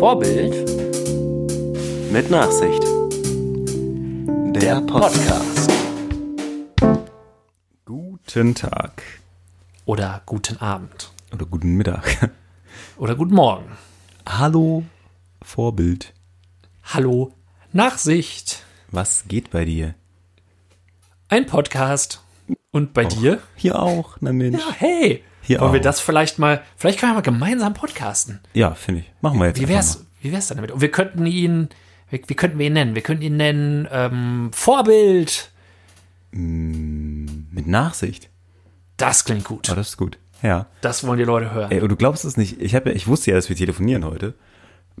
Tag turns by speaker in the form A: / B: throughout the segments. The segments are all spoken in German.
A: Vorbild
B: Mit Nachsicht. Der Podcast.
C: Guten Tag
A: oder guten Abend
C: oder guten Mittag.
A: oder guten Morgen.
C: Hallo Vorbild.
A: Hallo Nachsicht.
C: Was geht bei dir?
A: Ein Podcast. Und bei dir?
C: Hier auch, na Mensch.
A: Ja, hey.
C: Hier
A: Wollen wir
C: auch.
A: das vielleicht mal, vielleicht können wir mal gemeinsam podcasten.
C: Ja, finde ich. Machen wir jetzt.
A: Wie wär's, wie wär's denn damit? Und wir könnten ihn, wie, wie könnten wir ihn nennen? Wir könnten ihn nennen, ähm, Vorbild.
C: mal. Mit Nachsicht.
A: Das klingt gut.
C: Oh, das ist gut. Ja.
A: Das wollen die Leute hören.
C: Ey, und du glaubst es nicht. Ich, hab ja, ich wusste ja, dass wir telefonieren heute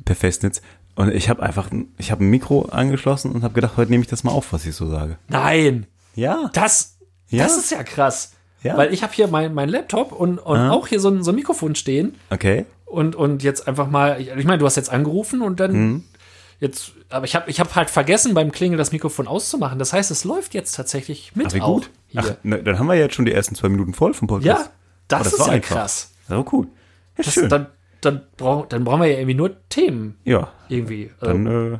C: per Festnetz. Und ich habe einfach, ich habe ein Mikro angeschlossen und habe gedacht, heute nehme ich das mal auf, was ich so sage.
A: Nein,
C: Ja.
A: das,
C: Ja?
A: das ist ja krass.
C: Ja.
A: Weil ich habe hier mein, mein Laptop und, und
C: Ah.
A: auch hier so ein, so ein Mikrofon stehen.
C: Okay.
A: und, und jetzt einfach mal, ich, meine, du hast jetzt angerufen und dann
C: Mhm.
A: jetzt, aber ich habe ich hab halt vergessen, beim Klingeln das Mikrofon auszumachen. Das heißt, es läuft jetzt tatsächlich mit
C: Ach, wie gut. Ach, na, dann haben wir jetzt schon die ersten zwei Minuten voll vom Podcast.
A: ja, das,
C: Oh, das
A: ist
C: war
A: ja
C: einfach.
A: krass.
C: War cool. Ja,
A: Das,
C: schön.
A: dann, dann, brauch, dann brauchen wir ja irgendwie nur Themen
C: ja.
A: irgendwie.
C: Dann,
A: also,
C: äh,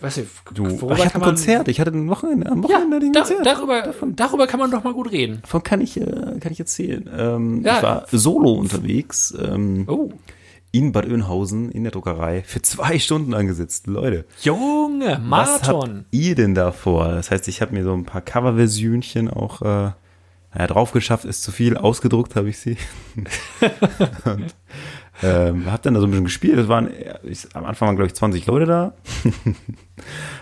A: weiß ich,
C: du.
A: worüber
C: Ach, ich hatte ein Konzert. Ich hatte ein Wochenende, am
A: Ja,
C: Wochenende ein
A: da,
C: Konzert.
A: darüber, darüber kann man doch mal gut reden.
C: Davon kann ich, äh, kann ich erzählen. Ähm,
A: Ja.
C: Ich war solo unterwegs ähm,
A: Oh,
C: in Bad Oeynhausen in der Druckerei für zwei Stunden angesetzt. Leute,
A: Junge,
C: was habt
A: Marathon.
C: ihr denn da vor? Das heißt, ich habe mir so ein paar Coverversionchen auch äh, naja, drauf geschafft, ist zu viel. Ausgedruckt habe ich sie. Und ähm, hab dann da so ein bisschen gespielt. Es waren, ich, am Anfang waren, glaube ich, 20 Leute da.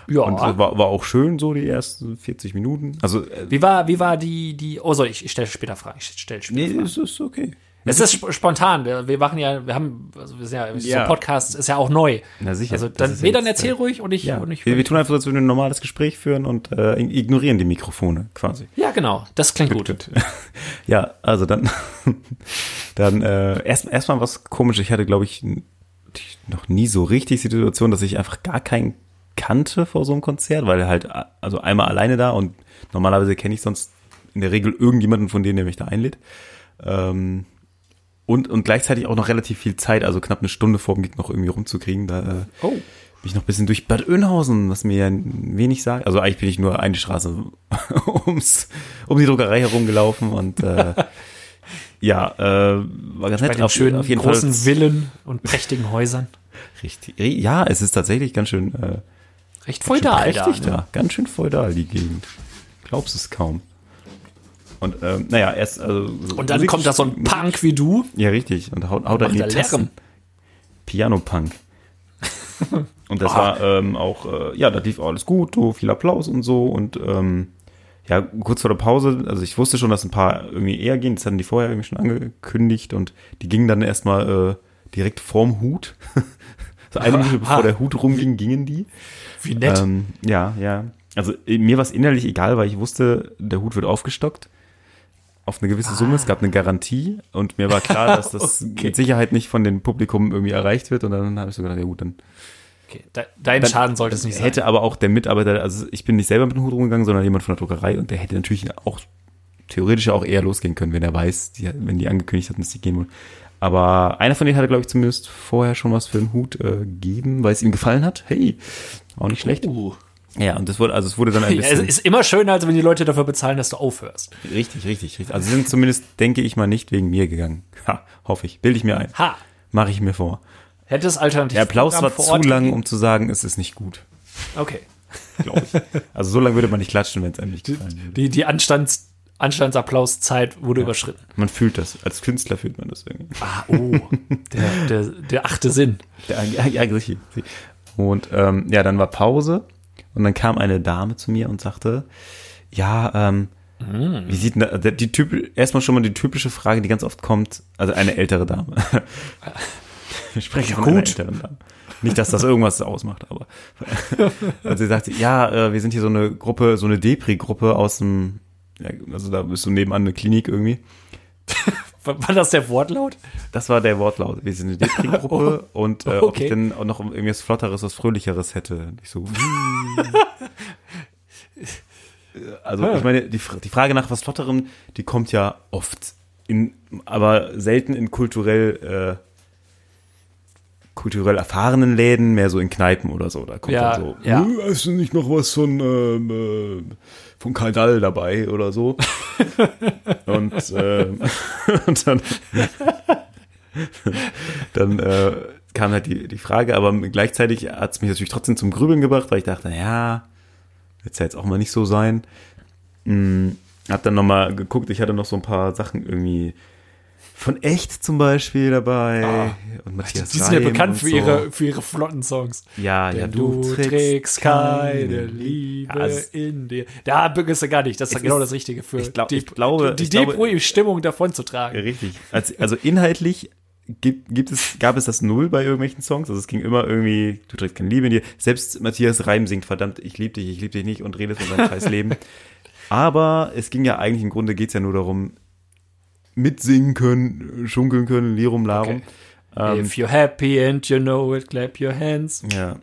A: Ja.
C: Und war, war auch schön, so die ersten 40 Minuten. Also, äh,
A: wie war, wie war die, die, oh, sorry, ich, ich stelle später Fragen. Ich stelle später
C: nee,
A: Fragen.
C: es ist okay.
A: Es ist sp- spontan. Wir wir machen ja, wir haben, also wir sind ja, so
C: Ja.
A: ein Podcast ist ja auch neu.
C: Na sicher.
A: Also dann, nee,
C: ja
A: dann erzähl
C: äh,
A: ruhig und ich,
C: Ja,
A: und ich
C: wir, wir tun einfach so, als würden wir ein normales Gespräch führen und äh, ignorieren die Mikrofone quasi.
A: ja, genau. Das klingt gut.
C: Gut. Ja, also dann, dann äh, erst erstmal was komisch. Ich hatte, glaube ich, noch nie so richtig die Situation, dass ich einfach gar keinen kannte vor so einem Konzert, weil halt also einmal alleine da und normalerweise kenne ich sonst in der Regel irgendjemanden von denen, der mich da einlädt. Ähm, und, und gleichzeitig auch noch relativ viel Zeit, also knapp eine Stunde vor dem Gig noch irgendwie rumzukriegen. Da äh,
A: Oh.
C: bin ich noch ein bisschen durch Bad Oeynhausen, was mir ja wenig sagt. Also eigentlich bin ich nur eine Straße ums, um die Druckerei herumgelaufen und äh, ja, äh, war ganz
A: Bei
C: nett.
A: den schönen
C: auf jeden
A: großen
C: Fall.
A: Villen und prächtigen Häusern.
C: Richtig. Ja, es ist tatsächlich ganz schön äh,
A: Recht feudal da. Ne?
C: da. Ganz schön feudal, die Gegend. Glaubst es kaum. Und ähm, naja, erst also so
A: Und dann
C: Musik-
A: kommt da so ein Punk wie du.
C: Ja, richtig. Und haut, haut da in die Tasten. Piano-Punk. und das war ähm, auch, äh, ja, da lief auch alles gut, so viel Applaus und so. Und ähm, ja, kurz vor der Pause, also ich wusste schon, dass ein paar irgendwie eher gehen. Das hatten die vorher irgendwie schon angekündigt. Und die gingen dann erstmal äh, direkt vorm Hut. so eine Minute bevor der Hut rumging, gingen die.
A: Wie nett.
C: Ähm, ja, ja. Also mir war es innerlich egal, weil ich wusste, der Hut wird aufgestockt auf eine gewisse Summe. Es gab eine Garantie und mir war klar, dass das
A: Okay.
C: mit Sicherheit nicht von den Publikum irgendwie erreicht wird. Und dann habe ich so gedacht, ja gut, dann
A: okay. De dein
C: dann
A: Schaden sollte es nicht sein.
C: hätte aber auch der Mitarbeiter, also ich bin nicht selber mit dem Hut rumgegangen, sondern jemand von der Druckerei und der hätte natürlich auch theoretisch auch eher losgehen können, wenn er weiß, die, wenn die angekündigt hatten, dass die gehen wollen. Aber einer von denen hatte, glaube ich, zumindest vorher schon was für den Hut äh, gegeben, weil es ihm gefallen hat. Hey, auch nicht schlecht.
A: Uh.
C: Ja, und das wurde, also es wurde dann ein
A: Ja, es
C: bisschen.
A: ist immer schöner, als wenn die Leute dafür bezahlen, dass du aufhörst.
C: Richtig, richtig, richtig. Also sie sind zumindest, denke ich mal, nicht wegen mir gegangen. Ha, hoffe ich. Bilde ich mir ein.
A: Ha.
C: Mache ich mir vor.
A: Hätte es alternativ
C: Der Applaus war zu lang,
A: gegeben?
C: um zu sagen, es ist nicht gut,
A: Okay.
C: glaube ich. Also so lange würde man nicht klatschen, wenn es einem nicht gefallen würde.
A: Die, die Anstands, Anstandsapplauszeit wurde überschritten.
C: Man fühlt das. Als Künstler fühlt man das irgendwie.
A: Ah, oh. Der, der, der achte Sinn.
C: Ja, ja, ja, richtig. Und ähm, ja, dann war Pause und dann kam eine Dame zu mir und sagte, ja, ähm, wie sieht die typ, erstmal schon mal die typische Frage, die ganz oft kommt, also eine ältere Dame. Wir sprechen
A: Ja,
C: von einer
A: gut.
C: älteren Dame. Nicht, dass das irgendwas ausmacht, aber also sie sagte, ja, äh, wir sind hier so eine Gruppe, so eine Depri-Gruppe aus dem, ja, also da bist du nebenan eine Klinik irgendwie.
A: War, war das der Wortlaut?
C: Das war der Wortlaut. Wir sind eine Depri-Gruppe und äh, ob
A: okay.
C: ich denn auch noch irgendwas Flotteres, was Fröhlicheres hätte. Ich so, also ich meine, die, die Frage nach was Flotterem, die kommt ja oft, in, aber selten in kulturell äh, kulturell erfahrenen Läden, mehr so in Kneipen oder so. Da kommt
A: Ja,
C: dann so,
A: ja.
C: "Hm, hast du nicht noch was von, ähm, äh, von Karl Dall dabei oder so? und, ähm, und dann, dann äh, kam halt die, die Frage, aber gleichzeitig hat es mich natürlich trotzdem zum Grübeln gebracht, weil ich dachte, ja, wird's ja jetzt auch mal nicht so sein. Hm, hab dann nochmal geguckt, ich hatte noch so ein paar Sachen irgendwie von echt zum Beispiel dabei. und Matthias
A: Die sind ja bekannt für
C: so.
A: ihre, für ihre flotten Songs.
C: Ja, ja,
A: Denn du, trägst keine Liebe
C: Ja, es-
A: in dir. Da bürgerst du gar nicht. Das ist
C: Es
A: genau
C: ist-
A: das Richtige für
C: ich glaub-
A: die,
C: ich glaube-
A: die Depro-Stimmung davon zu tragen.
C: Richtig. Also, also inhaltlich gibt, gibt es, gab es das Null bei irgendwelchen Songs. Also es ging immer irgendwie, du trägst keine Liebe in dir. Selbst Matthias Reim singt, verdammt, ich liebe dich, ich liebe dich nicht und redet von seinem scheiß Leben. Aber es ging ja eigentlich, im Grunde geht's ja nur darum, mitsingen können, schunkeln können, Lirum Larum.
A: Okay.
C: Ähm,
A: If you're happy and you know it, clap your hands.
C: Ja,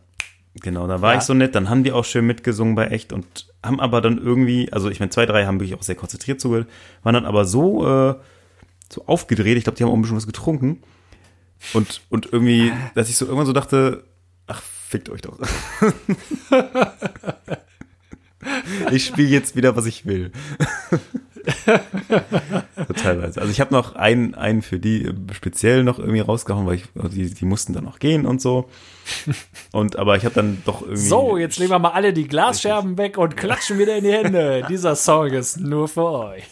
C: genau, da war
A: Ja.
C: ich so nett, dann haben die auch schön mitgesungen bei echt und haben aber dann irgendwie, also ich meine, zwei, drei haben wirklich auch sehr konzentriert zugehört, waren dann aber so, äh, so aufgedreht, ich glaube, die haben auch ein bisschen was getrunken und, und irgendwie, dass ich so irgendwann so dachte, ach, fickt euch doch. ich spiele jetzt wieder, was ich will. teilweise. Also ich habe noch einen, einen für die äh, speziell noch irgendwie rausgehauen, weil ich, also die, die mussten dann noch gehen und so. Und aber ich habe dann doch irgendwie.
A: So, jetzt legen wir mal alle die Glasscherben weg und klatschen wieder in die Hände. Dieser Song ist nur für euch.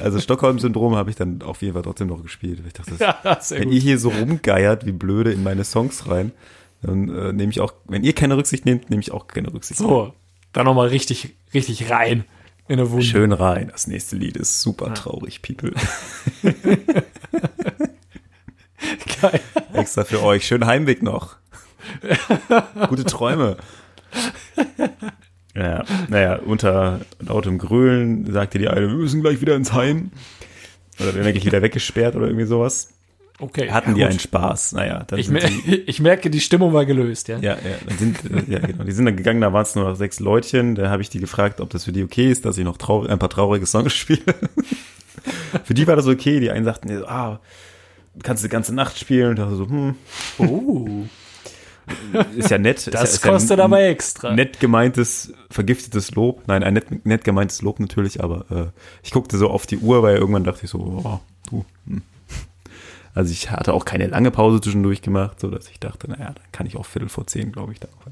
C: Also Stockholm-Syndrom habe ich dann auf jeden Fall trotzdem noch gespielt. Ich dachte, das,
A: Ja,
C: wenn
A: gut.
C: ihr hier so rumgeiert wie blöde in meine Songs rein, dann äh, nehme ich auch, wenn ihr keine Rücksicht nehmt, nehme ich auch keine Rücksicht.
A: So, dann nochmal richtig, richtig rein in eine Wunde.
C: Schön rein. Das nächste Lied ist super traurig, People.
A: Geil.
C: Extra für euch. Schönen Heimweg noch. Gute Träume. Ja, naja, unter lautem Grölen sagte die eine, wir müssen gleich wieder ins Heim. Oder werden wirklich wieder weggesperrt oder irgendwie sowas.
A: Okay.
C: Hatten
A: ja,
C: die
A: gut.
C: einen Spaß. Naja,
A: Ich, mer
C: die,
A: ich merke, die Stimmung war gelöst, ja.
C: ja, ja, sind, äh, ja, genau, die sind dann gegangen, da waren es nur noch sechs Leutchen. Da habe ich die gefragt, ob das für die okay ist, dass ich noch traurig, ein paar traurige Songs spiele. für die war das okay. Die einen sagten, ah, kannst du die ganze Nacht spielen. Und ich dachte so, hm,
A: Uh,
C: ist ja nett.
A: das
C: ist ja, ist
A: kostet
C: ja
A: aber extra.
C: nett gemeintes, vergiftetes Lob. Nein, ein nett, nett gemeintes Lob natürlich, aber äh, ich guckte so auf die Uhr, weil irgendwann dachte ich so, oh, du. Hm. Also ich hatte auch keine lange Pause zwischendurch gemacht, so dass ich dachte, naja, dann kann ich auch Viertel vor zehn, glaube ich, da auch.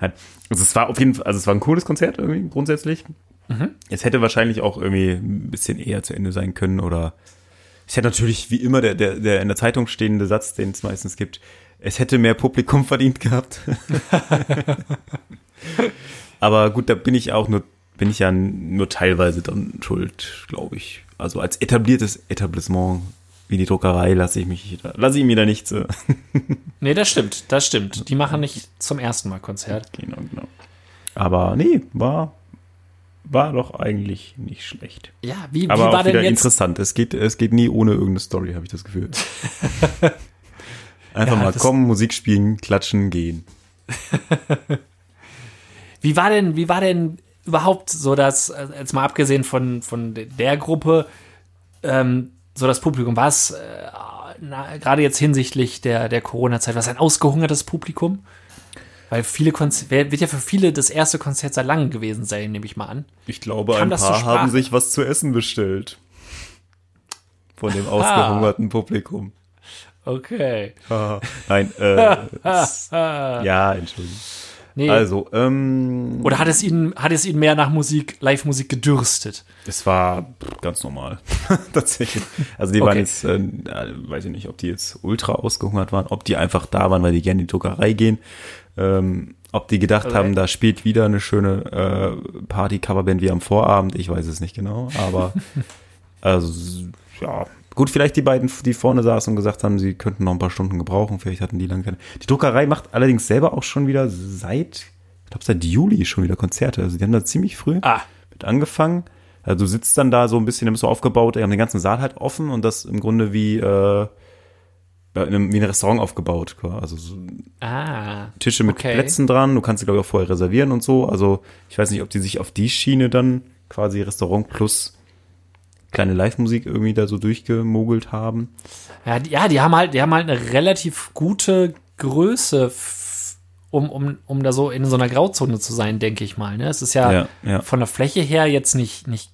C: Nein. Also es war auf jeden Fall, also es war ein cooles Konzert irgendwie grundsätzlich. Es hätte wahrscheinlich auch irgendwie ein bisschen eher zu Ende sein können oder es hätte natürlich wie immer der, der, der in der Zeitung stehende Satz, den es meistens gibt, es hätte mehr Publikum verdient gehabt. Aber gut, da bin ich auch nur, bin ich ja nur teilweise dann schuld, glaube ich. Also als etabliertes Etablissement wie die Druckerei lasse ich mich, lasse ich mir da nichts. Äh,
A: Nee, das stimmt, das stimmt. Die machen nicht zum ersten Mal Konzert.
C: genau, genau. Aber nee, war, war doch eigentlich nicht schlecht.
A: Ja, wie, wie
C: Aber
A: war
C: auch
A: denn
C: wieder
A: jetzt?
C: interessant. Es geht, es geht nie ohne irgendeine Story, habe ich das Gefühl. Einfach
A: Ja,
C: mal kommen, Musik spielen, klatschen, gehen.
A: Wie war denn, wie war denn überhaupt so das, äh, jetzt mal abgesehen von, von der Gruppe, ähm, so das Publikum, war es äh, gerade jetzt hinsichtlich der, der Corona-Zeit, war es ein ausgehungertes Publikum? Weil viele Konzerte, wird ja für viele das erste Konzert seit langem gewesen sein, nehme ich mal an.
C: Ich glaube,
A: Kam
C: ein paar haben sich was zu essen bestellt. Von dem ausgehungerten Publikum.
A: Okay.
C: Haha. Nein, äh, ja, Entschuldigung.
A: Nee.
C: Also, ähm,
A: Oder hat es ihnen, hat es ihnen mehr nach Musik, Live-Musik gedürstet?
C: es war ganz normal. Tatsächlich. Also die waren
A: Okay.
C: jetzt, äh, weiß ich nicht, ob die jetzt ultra ausgehungert waren, ob die einfach da waren, weil die gerne in die Druckerei gehen. Ähm, ob die gedacht
A: Okay.
C: haben, da spielt wieder eine schöne äh, Party-Coverband wie am Vorabend, ich weiß es nicht genau, aber also ja, gut, vielleicht die beiden, die vorne saßen und gesagt haben, sie könnten noch ein paar Stunden gebrauchen, vielleicht hatten die lange keine. Die Druckerei macht allerdings selber auch schon wieder seit, ich glaube seit Juli schon wieder Konzerte, also die haben da ziemlich früh
A: Ah,
C: mit angefangen. Also du sitzt dann da so ein bisschen, die haben so aufgebaut, die haben den ganzen Saal halt offen und das im Grunde wie, äh, in einem, wie ein Restaurant aufgebaut. Also so
A: ah.
C: Tische mit
A: Okay.
C: Plätzen dran, du kannst sie, glaube ich, auch vorher reservieren und so. Also ich weiß nicht, ob die sich auf die Schiene dann quasi Restaurant plus kleine Live-Musik irgendwie da so durchgemogelt haben.
A: Ja, die, ja, die haben halt, die haben halt eine relativ gute Größe, um, um, um da so in so einer Grauzone zu sein, denke ich mal. Ne? Es ist ja,
C: Ja, ja.
A: von der Fläche her jetzt nicht, nicht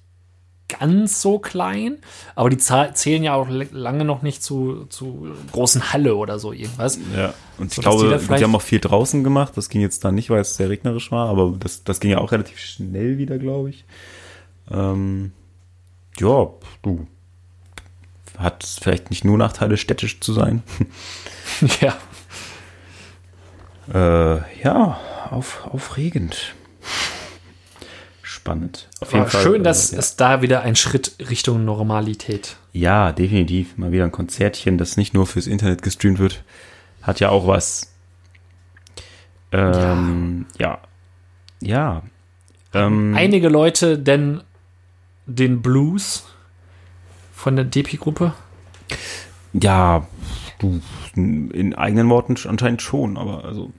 A: ganz so klein, aber die zählen ja auch lange noch nicht zu, zu großen Halle oder so irgendwas.
C: Ja, und ich
A: So, die
C: glaube, die,
A: vielleicht-
C: haben auch viel draußen gemacht. Das ging jetzt da nicht, weil es sehr regnerisch war, aber das, das ging ja auch relativ schnell wieder, glaube ich. Ähm, ja, du. Hat vielleicht nicht nur Nachteile, städtisch zu sein.
A: ja.
C: Äh, ja, auf, aufregend. Spannend. Auf
A: Aber schön, dass
C: äh, ja.
A: es da wieder ein Schritt Richtung Normalität.
C: Ja, definitiv. Mal wieder ein Konzertchen, das nicht nur fürs Internet gestreamt wird. Hat ja auch was. Ähm, ja. Ja. Ähm,
A: Einige Leute denn den Blues von der DP-Gruppe?
C: ja, du, in eigenen Worten anscheinend schon, aber also.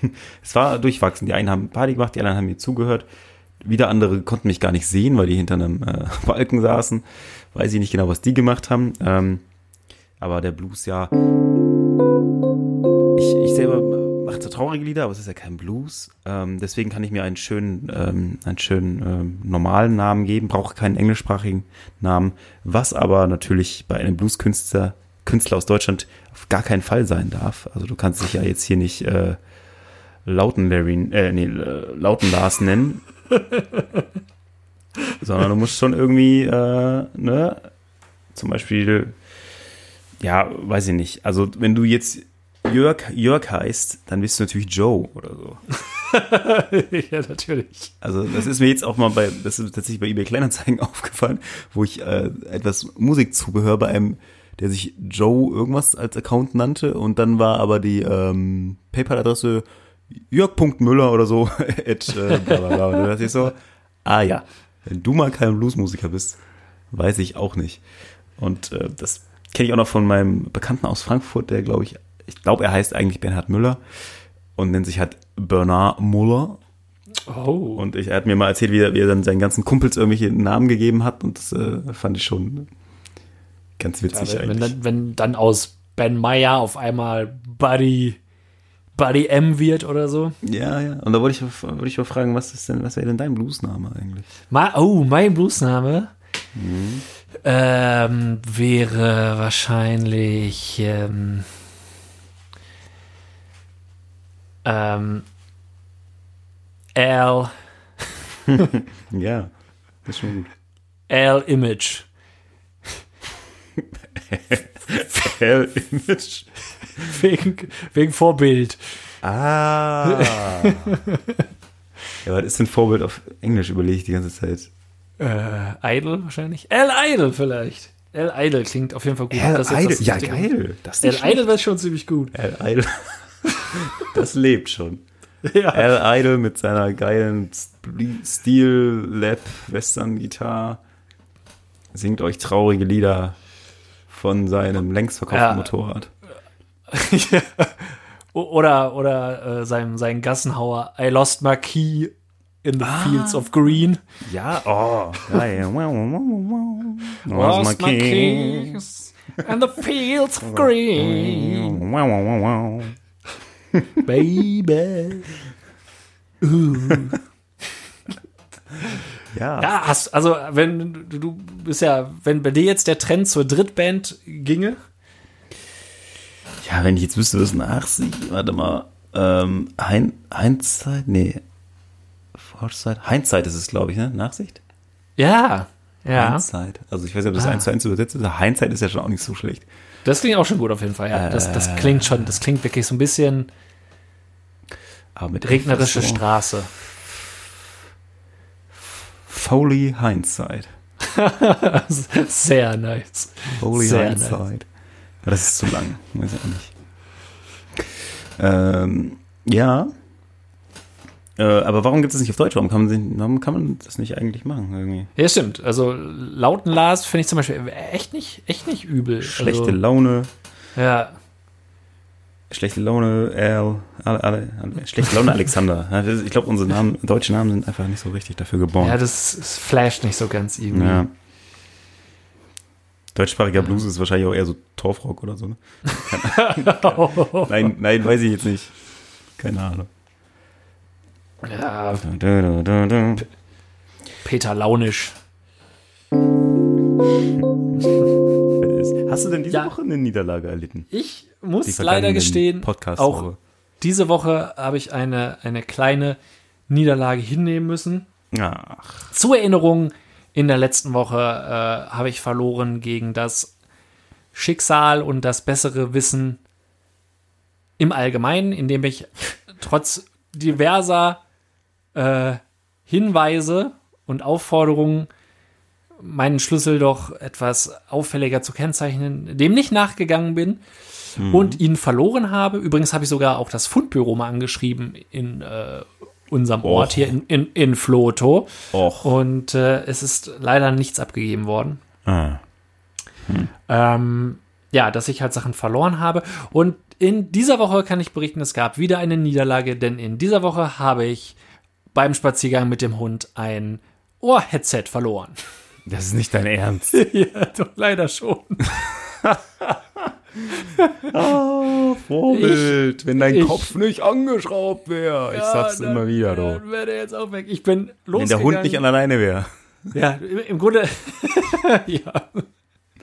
C: es war durchwachsen. Die einen haben Party gemacht, die anderen haben mir zugehört. Wieder andere konnten mich gar nicht sehen, weil die hinter einem äh, Balken saßen. Weiß ich nicht genau, was die gemacht haben. Ähm, aber der Blues, ja. So traurige Lieder, aber es ist ja kein Blues. Ähm, deswegen kann ich mir einen schönen, ähm, einen schönen ähm, normalen Namen geben, brauche keinen englischsprachigen Namen, was aber natürlich bei einem Blueskünstler Künstler aus Deutschland auf gar keinen Fall sein darf. Also du kannst dich ja jetzt hier nicht äh, Lauten Larry, äh, nee, äh, Lauten Lars nennen. Sondern du musst schon irgendwie, äh, ne, zum Beispiel, ja, weiß ich nicht. Also wenn du jetzt Jörg, Jörg heißt, dann bist du natürlich Joe oder so.
A: ja, natürlich.
C: Also das ist mir jetzt auch mal bei, das ist tatsächlich bei eBay Kleinanzeigen aufgefallen, wo ich äh, etwas Musikzubehör bei einem, der sich Joe irgendwas als Account nannte und dann war aber die ähm, PayPal-Adresse jörg.müller oder so at äh, bla bla bla. Und da dachte ich so, ah ja, wenn du mal kein Bluesmusiker bist, weiß ich auch nicht. Und äh, das kenne ich auch noch von meinem Bekannten aus Frankfurt, der glaube ich, ich glaube er heißt eigentlich Bernhard Müller und nennt sich halt Bernard Muller.
A: Oh.
C: Und ich, er hat mir mal erzählt, wie er, wie er dann seinen ganzen Kumpels irgendwelche Namen gegeben hat und das äh, fand ich schon ganz witzig
A: Ja, wenn, wenn,
C: eigentlich.
A: dann, wenn dann aus Ben Meyer auf einmal Buddy, Buddy M wird oder so.
C: ja, ja. Und da wollte ich, wollte ich mal fragen, was ist denn, was wäre denn dein Bluesname eigentlich?
A: Ma oh, mein Bluesname ähm, wäre wahrscheinlich ähm, ähm, L,
C: Ja, das ist schon gut.
A: L Image.
C: Hell Image.
A: Wegen, wegen Vorbild.
C: Ah. ja, was ist denn Vorbild auf Englisch überlege ich die ganze Zeit?
A: Äh, Idol wahrscheinlich. L Idol vielleicht. L Idol klingt auf jeden Fall gut. Jetzt das
C: Ja, geil. Das ist
A: L. Idol wäre schon ziemlich gut.
C: L Idol. Das lebt schon.
A: Ja.
C: Al Idol mit seiner geilen Steel Lap Western Gitarre singt euch traurige Lieder von seinem längst verkauften
A: Ja.
C: Motorrad.
A: Ja. Oder, oder äh, sein, sein Gassenhauer I lost my key in the fields of green.
C: Ja, oh, geil. Lost my keys.
A: in the fields of green, baby.
C: Ja,
A: Ja, hast, also wenn du, du bist ja, wenn bei dir jetzt der Trend zur Drittband ginge,
C: ja, wenn ich jetzt wüsste, was nachsieht, warte mal, ähm, Hein, Hindsight, nee, Foresight, Hindsight ist es, glaube ich, ne, Nachsicht?
A: ja, ja,
C: Hindsight. Also ich weiß nicht, ob das
A: Ah.
C: eins zu eins übersetzt ist, Hindsight ist ja schon auch nicht so schlecht.
A: Das klingt auch schon gut auf jeden Fall. Ja, das, das klingt schon, das klingt wirklich so ein bisschen
C: Aber mit
A: regnerische Straße.
C: Foley Hindsight.
A: Sehr nice.
C: Holy
A: Sehr
C: Hindsight. Aber Das ist zu lang. Weiß ich auch nicht. Ähm, ja. Äh, aber warum gibt es nicht auf Deutsch? Warum kann, man, warum kann man das nicht eigentlich machen? Irgendwie?
A: Ja, stimmt. Also lauten Lars finde ich zum Beispiel echt nicht, echt nicht übel.
C: Schlechte
A: also,
C: Laune.
A: Ja,
C: Schlechte Laune, Al, alle, alle, alle, schlechte Laune Alexander. Ja, Ich glaube, unsere Namen, deutsche Namen sind einfach nicht so richtig dafür geboren.
A: ja, das, das flasht nicht so ganz irgendwie.
C: Ja. Deutschsprachiger Blues ist wahrscheinlich auch eher so Torfrock oder so. Ne? nein, nein, weiß ich jetzt nicht. Keine Ahnung.
A: Ja,
C: da, da, da.
A: Peter Launisch.
C: Hast du denn diese
A: Ja.
C: Woche eine Niederlage erlitten?
A: Ich muss leider gestehen,
C: Podcasts
A: auch diese Woche habe ich eine, eine kleine Niederlage hinnehmen müssen.
C: Ach,
A: Zur Erinnerung, in der letzten Woche äh, habe ich verloren gegen das Schicksal und das bessere Wissen im Allgemeinen, indem ich trotz diverser äh, Hinweise und Aufforderungen meinen Schlüssel doch etwas auffälliger zu kennzeichnen, dem nicht nachgegangen bin und ihn verloren habe. Übrigens habe ich sogar auch das Fundbüro mal angeschrieben in äh, unserem Ort
C: Och.
A: hier in, in, in Floto.
C: Och.
A: Und äh, es ist leider nichts abgegeben worden.
C: ah.
A: Ähm, ja, dass ich halt Sachen verloren habe. Und in dieser Woche kann ich berichten, es gab wieder eine Niederlage, denn in dieser Woche habe ich beim Spaziergang mit dem Hund ein Ohrheadset verloren.
C: Das ist nicht dein Ernst.
A: ja, doch leider schon.
C: Vorbild, wenn dein
A: ich-
C: Kopf nicht angeschraubt wäre. Ich sag's
A: Ja,
C: immer
A: dann-
C: wieder, du.
A: Dann wäre der jetzt auch weg. Ich bin
C: Wenn
A: losgegangen.
C: der Hund nicht an alleine wäre.
A: Ja, im, im Grunde. ja.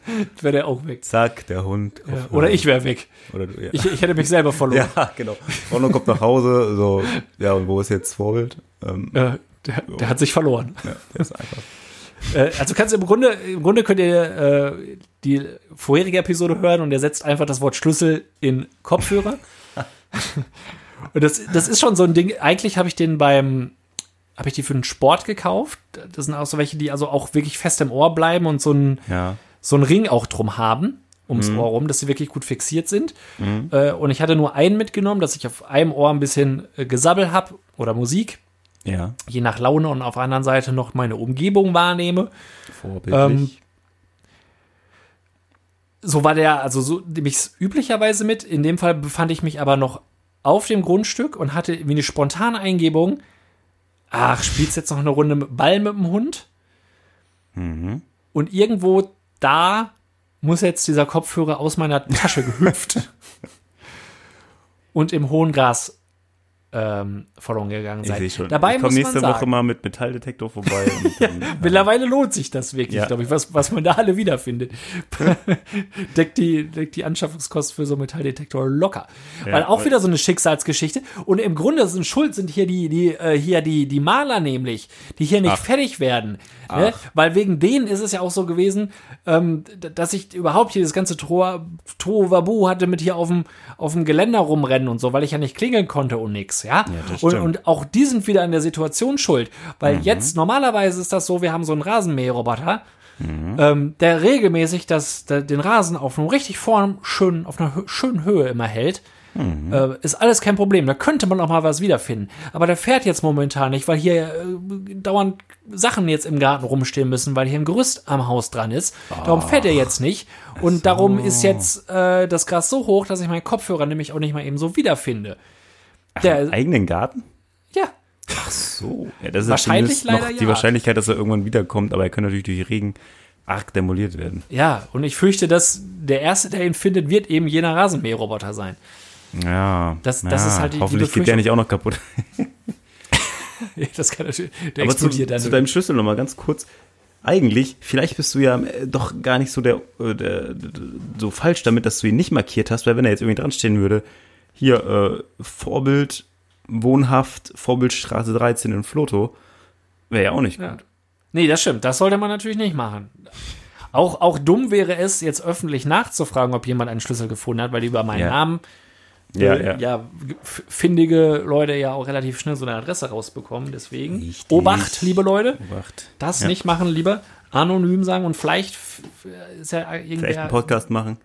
A: Wäre der auch weg.
C: Zack, der Hund.
A: Ja, oder ich wäre weg.
C: Oder du, ja.
A: Ich, ich hätte mich selber verloren.
C: ja, genau. Ronno kommt nach Hause, so, ja, und wo ist jetzt Vorbild? Ähm,
A: Äh, der, der hat sich verloren.
C: ja, der ist einfach.
A: Äh, also kannst du im Grunde, im Grunde könnt ihr äh, die vorherige Episode hören und er setzt einfach das Wort Schlüssel in Kopfhörer. und das, das ist schon so ein Ding. Eigentlich habe ich den beim, habe ich die für den Sport gekauft. Das sind auch so welche, die also auch wirklich fest im Ohr bleiben und so ein,
C: Ja.
A: So ein Ring auch drum haben ums Ohr rum, dass sie wirklich gut fixiert sind. Äh, und ich hatte nur einen mitgenommen, dass ich auf einem Ohr ein bisschen äh, Gesabbel habe oder Musik,
C: Ja.
A: je nach Laune und auf der anderen Seite noch meine Umgebung wahrnehme.
C: Vorbildlich.
A: so war der, also so nehme ich es üblicherweise mit. In dem Fall befand ich mich aber noch auf dem Grundstück und hatte wie eine spontane Eingebung, ach, spielst jetzt noch eine Runde mit Ball mit dem Hund? Und irgendwo da muss jetzt dieser Kopfhörer aus meiner Tasche gehüpft. Und im hohen Gras ähm, verloren gegangen
C: ich
A: sein.
C: sehe schon.
A: Dabei
C: ich komme nächste
A: sagen,
C: Woche mal mit Metalldetektor vorbei. dann,
A: Mittlerweile lohnt sich das wirklich,
C: Ja.
A: glaube ich, was, was man da alle wiederfindet. deckt, die, deckt die Anschaffungskosten für so einen Metalldetektor locker. weil auch wieder so eine Schicksalsgeschichte. Und im Grunde sind schuld sind hier die, die, äh, hier die, die Maler nämlich, die hier nicht
C: Ach.
A: fertig werden. Ne? Weil wegen denen ist es ja auch so gewesen, ähm, dass ich überhaupt hier das ganze Tohuwabu hatte mit hier auf dem, auf dem Geländer rumrennen und so, weil ich ja nicht klingeln konnte und nix, ja.
C: das
A: und, und auch die sind wieder an der Situation schuld. Weil jetzt, normalerweise ist das so, wir haben so einen Rasenmäherroboter, ähm, der regelmäßig das, der, den Rasen auf einem richtig vorn schön, auf einer hö schönen Höhe immer hält. Äh, ist alles kein Problem. Da könnte man auch mal was wiederfinden. Aber der fährt jetzt momentan nicht, weil hier äh, dauernd Sachen jetzt im Garten rumstehen müssen, weil hier ein Gerüst am Haus dran ist. Darum fährt er jetzt nicht. Und darum ist jetzt äh, das Gras so hoch, dass ich meinen Kopfhörer nämlich auch nicht mal eben so wiederfinde. Der,
C: eigenen Garten?
A: ja,
C: So. Ja, das ist
A: Wahrscheinlich
C: zumindest noch
A: leider
C: die
A: ja.
C: Wahrscheinlichkeit, dass er irgendwann wiederkommt, aber er kann natürlich durch Regen arg demoliert werden.
A: Ja, und ich fürchte, dass der Erste, der ihn findet, wird eben jener Rasenmäherroboter sein.
C: Ja.
A: Das- das
C: ja,
A: ist halt die- die
C: Hoffentlich geht der nicht auch noch kaputt.
A: Das kann natürlich, der
C: Aber zu,
A: explodiert dann.
C: zu deinem Schlüssel nochmal ganz kurz. Eigentlich, vielleicht bist du ja äh, doch gar nicht so der, äh, der, der so falsch damit, dass du ihn nicht markiert hast, weil wenn er jetzt irgendwie dran stehen würde, hier äh, Vorbild wohnhaft Vorbildstraße 13 in Floto, wäre ja auch nicht
A: Ja.
C: gut.
A: Nee, das stimmt. Das sollte man natürlich nicht machen. Auch, auch dumm wäre es, jetzt öffentlich nachzufragen, ob jemand einen Schlüssel gefunden hat, weil über meinen
C: Ja.
A: Namen
C: Ja,
A: äh,
C: ja.
A: ja f- findige Leute ja auch relativ schnell so eine Adresse rausbekommen. Deswegen
C: Richtig.
A: Obacht, liebe Leute,
C: Obacht.
A: das
C: Ja.
A: nicht machen, lieber anonym sagen und vielleicht ist ja
C: Vielleicht
A: irgendwer
C: einen Podcast machen.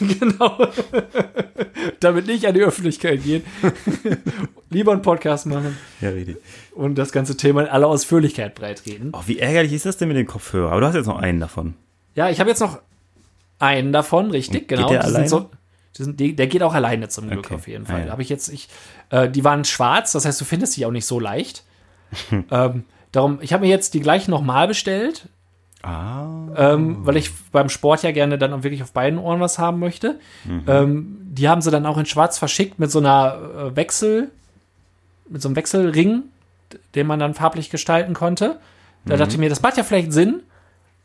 A: genau damit nicht an die Öffentlichkeit gehen. lieber einen Podcast machen
C: Ja, richtig.
A: und das ganze Thema in aller Ausführlichkeit breitreden.
C: Oh, wie ärgerlich ist das denn mit dem Kopfhörer? Aber du hast jetzt noch einen davon.
A: Ja, ich habe jetzt noch einen davon, richtig,
C: Und
A: genau.
C: geht der alleine?
A: so, sind, die, der geht auch alleine zum Glück
C: Okay.
A: auf jeden
C: Ah,
A: Fall.
C: ja.
A: Habe ich jetzt, ich, äh, die waren schwarz, das heißt, du findest die auch nicht so leicht. ähm, darum, ich habe mir jetzt die gleichen nochmal bestellt.
C: Ah.
A: ähm, weil ich beim Sport ja gerne dann auch wirklich auf beiden Ohren was haben möchte. Ähm, die haben sie dann auch in Schwarz verschickt mit so einer äh, Wechsel, mit so einem Wechselring, den man dann farblich gestalten konnte. Da dachte ich mir, das macht ja vielleicht Sinn,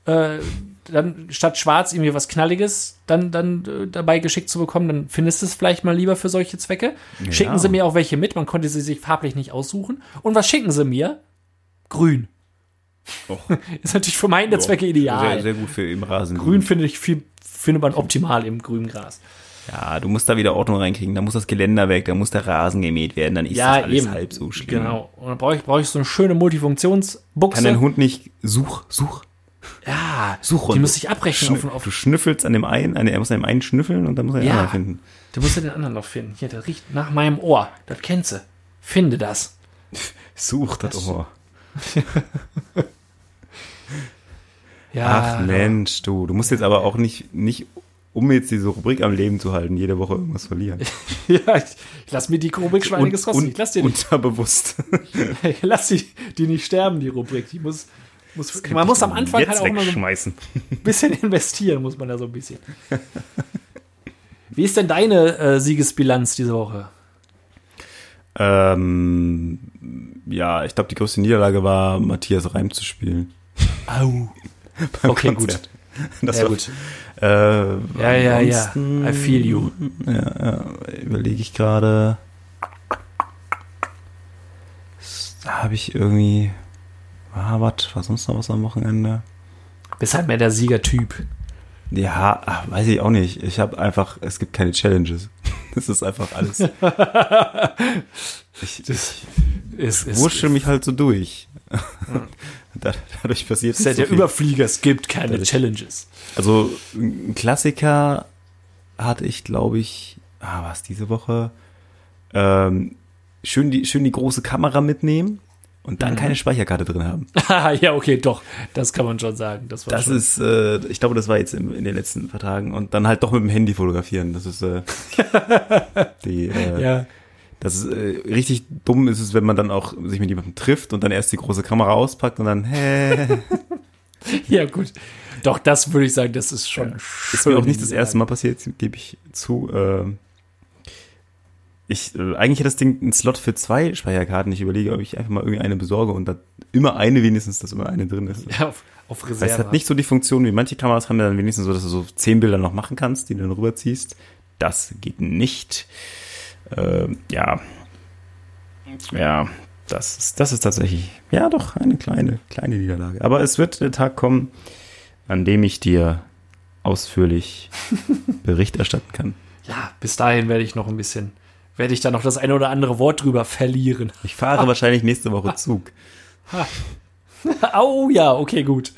A: äh, dann statt Schwarz irgendwie was Knalliges dann, dann äh, dabei geschickt zu bekommen, dann findest du es vielleicht mal lieber für solche Zwecke. Schicken sie mir auch welche mit, man konnte sie sich farblich nicht aussuchen. Und was schicken sie mir? Grün.
C: Oh.
A: Ist natürlich für meine Zwecke ideal.
C: Sehr, sehr gut für im Rasen.
A: Grün finde ich viel, findet man optimal im grünen Gras.
C: Ja, du musst da wieder Ordnung reinkriegen. Da muss das Geländer weg, da muss der Rasen gemäht werden. Dann ist
A: Ja,
C: das alles
A: eben.
C: halb so schlimm.
A: Genau. Und dann brauche ich, brauche ich so eine schöne Multifunktionsbuchse.
C: Kann dein Hund nicht such, such,
A: ja,
C: such
A: die muss ich abrechnen. Auf, auf,
C: du schnüffelst an dem einen, an, er muss an dem einen schnüffeln und dann muss er den
A: Ja.
C: anderen finden.
A: du musst ja den anderen noch finden. Hier, der riecht nach meinem Ohr. Das kennst du. Finde das.
C: Such das Ohr.
A: Ja.
C: Ach Mensch, du. Du musst jetzt aber auch nicht, nicht, um jetzt diese Rubrik am Leben zu halten, jede Woche irgendwas verlieren.
A: Ja, ich, ich lass mir die Rubrik geskosten.
C: und
A: Ich lass dir nicht,
C: unterbewusst.
A: ich lass die, die nicht sterben, die Rubrik. Die muss, muss, man muss am Anfang halt auch immer so ein bisschen investieren, muss man da so ein bisschen. Wie ist denn deine äh, Siegesbilanz diese Woche?
C: Ähm, ja, ich glaube, die größte Niederlage war, Matthias Reim zu spielen.
A: Au.
C: Beim
A: Okay,
C: Konzert. Das
A: Ja,
C: war,
A: gut.
C: Äh,
A: Ja, ja, ja. I feel you.
C: Ja, ja, überlege ich gerade. Da habe ich irgendwie. Ah, was? War sonst noch was am Wochenende?
A: Bist halt mehr der Siegertyp.
C: Ja, ach, weiß ich auch nicht. Ich habe einfach, es gibt keine Challenges. Das ist einfach alles. Ich, ich
A: ist,
C: wurschtel mich halt so durch. Da- Dadurch passiert nicht so
A: der
C: viel.
A: Überflieger, es gibt keine
C: Dadurch-
A: Challenges.
C: Also ein Klassiker hatte ich, glaube ich, ah, was diese Woche? Ähm, schön die schön die große Kamera mitnehmen und dann keine Speicherkarte drin haben.
A: Haha, ja, okay, doch. Das kann man schon sagen. Das war
C: Das
A: schon.
C: ist, äh, ich glaube, das war jetzt in, in den letzten paar Tagen und dann halt doch mit dem Handy fotografieren. Das ist äh, die, äh,
A: ja.
C: Das ist äh, richtig dumm ist es, wenn man dann auch sich mit jemandem trifft und dann erst die große Kamera auspackt und dann hä,
A: ja, gut. Doch, das würde ich sagen, das ist schon
C: Ist mir auch nicht das erste Mal passiert, gebe ich zu. Ähm, ich, äh, eigentlich hat das Ding einen Slot für zwei Speicherkarten. Ich überlege, ob ich einfach mal irgendwie eine besorge und da immer eine wenigstens, dass immer eine drin ist.
A: Ja, auf, auf
C: Weil es
A: Reserve.
C: hat nicht so die Funktion, wie manche Kameras haben ja dann wenigstens so, dass du so zehn Bilder noch machen kannst, die du dann rüberziehst. Das geht nicht. Ähm, ja. Ja, das ist, das ist tatsächlich, ja doch, eine kleine, kleine Niederlage. Aber es wird der Tag kommen, an dem ich dir ausführlich Bericht erstatten kann.
A: ja, bis dahin werde ich noch ein bisschen, werde ich da noch das eine oder andere Wort drüber verlieren.
C: Ich fahre wahrscheinlich nächste Woche Zug.
A: oh ja, okay, gut.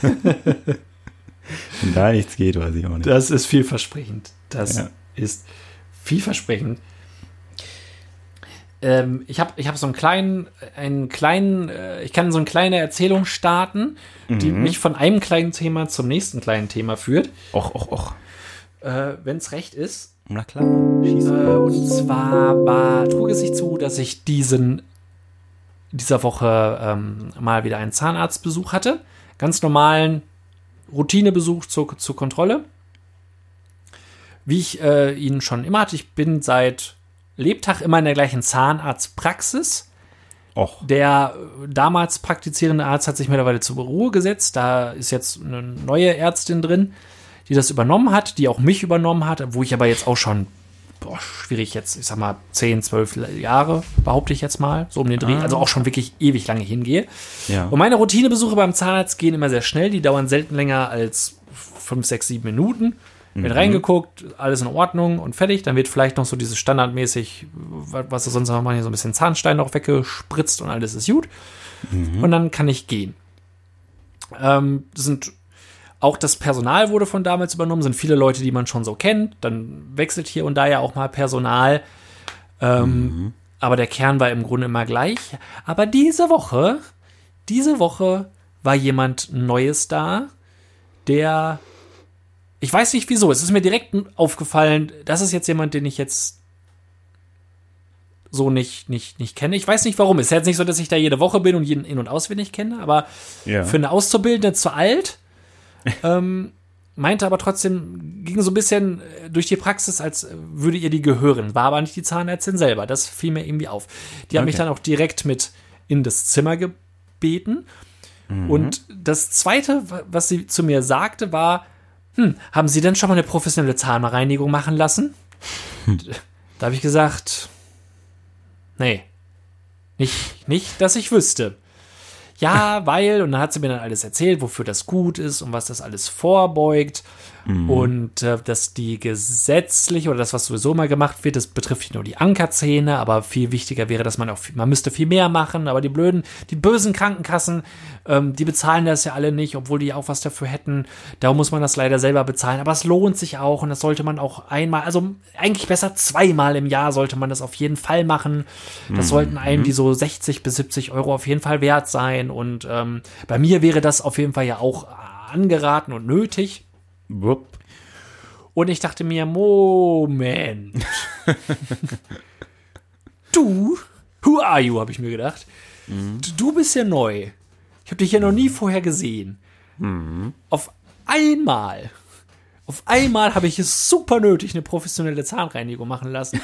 C: Wenn da nichts geht, weiß ich auch nicht.
A: Das ist vielversprechend. Das
C: Ja.
A: ist vielversprechend. Ähm, ich habe ich hab so einen kleinen, einen kleinen, äh, ich kann so eine kleine Erzählung starten, die
C: Mhm.
A: mich von einem kleinen Thema zum nächsten kleinen Thema führt,
C: Och, och, och.
A: äh, wenn es recht ist.
C: Na klar.
A: Äh, und zwar war, trug es sich zu, dass ich diesen dieser Woche ähm, mal wieder einen Zahnarztbesuch hatte. Ganz normalen Routinebesuch zur, zur Kontrolle. Wie ich äh, ihn schon immer hatte, ich bin seit Lebtag immer in der gleichen Zahnarztpraxis.
C: Och.
A: Der äh, damals praktizierende Arzt hat sich mittlerweile zur Ruhe gesetzt. Da ist jetzt eine neue Ärztin drin, die das übernommen hat, die auch mich übernommen hat, wo ich aber jetzt auch schon, boah, schwierig jetzt, ich sag mal, 10, 12 Jahre, behaupte ich jetzt mal, so um den Dreh, also auch schon wirklich ewig lange hingehe.
C: Ja.
A: Und meine Routinebesuche beim Zahnarzt gehen immer sehr schnell, die dauern selten länger als 5, 6, 7 Minuten. Wird reingeguckt, alles in Ordnung und fertig. Dann wird vielleicht noch so dieses standardmäßig, wa- was sie sonst noch machen, hier so ein bisschen Zahnstein noch weggespritzt und alles ist gut. Und dann kann ich gehen. Ähm, sind auch das Personal wurde von damals übernommen, sind viele Leute, die man schon so kennt. Dann wechselt hier und da ja auch mal Personal. Ähm, Aber der Kern war im Grunde immer gleich. Aber diese Woche, diese Woche war jemand Neues da, der, ich weiß nicht wieso, es ist mir direkt aufgefallen, das ist jetzt jemand, den ich jetzt so nicht, nicht, nicht kenne. Ich weiß nicht warum. Es ist jetzt nicht so, dass ich da jede Woche bin und jeden in- und auswendig kenne, aber
C: Ja.
A: für eine Auszubildende zu alt. ähm, meinte aber trotzdem, ging so ein bisschen äh, durch die Praxis, als äh, würde ihr die gehören. War aber nicht die Zahnärztin selber. Das fiel mir irgendwie auf. Die hat mich
C: Okay.
A: dann auch direkt mit in das Zimmer gebeten. Und das Zweite, wa- was sie zu mir sagte, war, hm, haben Sie denn schon mal eine professionelle Zahnreinigung machen lassen? Da habe ich gesagt, nee, nicht, nicht, dass ich wüsste. Ja, weil, und dann hat sie mir dann alles erzählt, wofür das gut ist und was das alles vorbeugt. Und äh, dass die gesetzlich oder das, was sowieso mal gemacht wird, das betrifft nicht nur die Ankerzähne, aber viel wichtiger wäre, dass man auch, viel- man müsste viel mehr machen, aber die blöden, die bösen Krankenkassen, ähm, die bezahlen das ja alle nicht, obwohl die auch was dafür hätten. Darum muss man das leider selber bezahlen, aber es lohnt sich auch und das sollte man auch einmal, also eigentlich besser zweimal im Jahr sollte man das auf jeden Fall machen. Das sollten einem die so 60 bis 70 Euro auf jeden Fall wert sein und ähm, bei mir wäre das auf jeden Fall ja auch angeraten und nötig.
C: Wupp.
A: Und ich dachte mir, Moment. du, who are you, habe ich mir gedacht. Du, du bist ja neu. Ich habe dich ja noch nie vorher gesehen. Auf einmal, auf einmal habe ich es super nötig, eine professionelle Zahnreinigung machen lassen.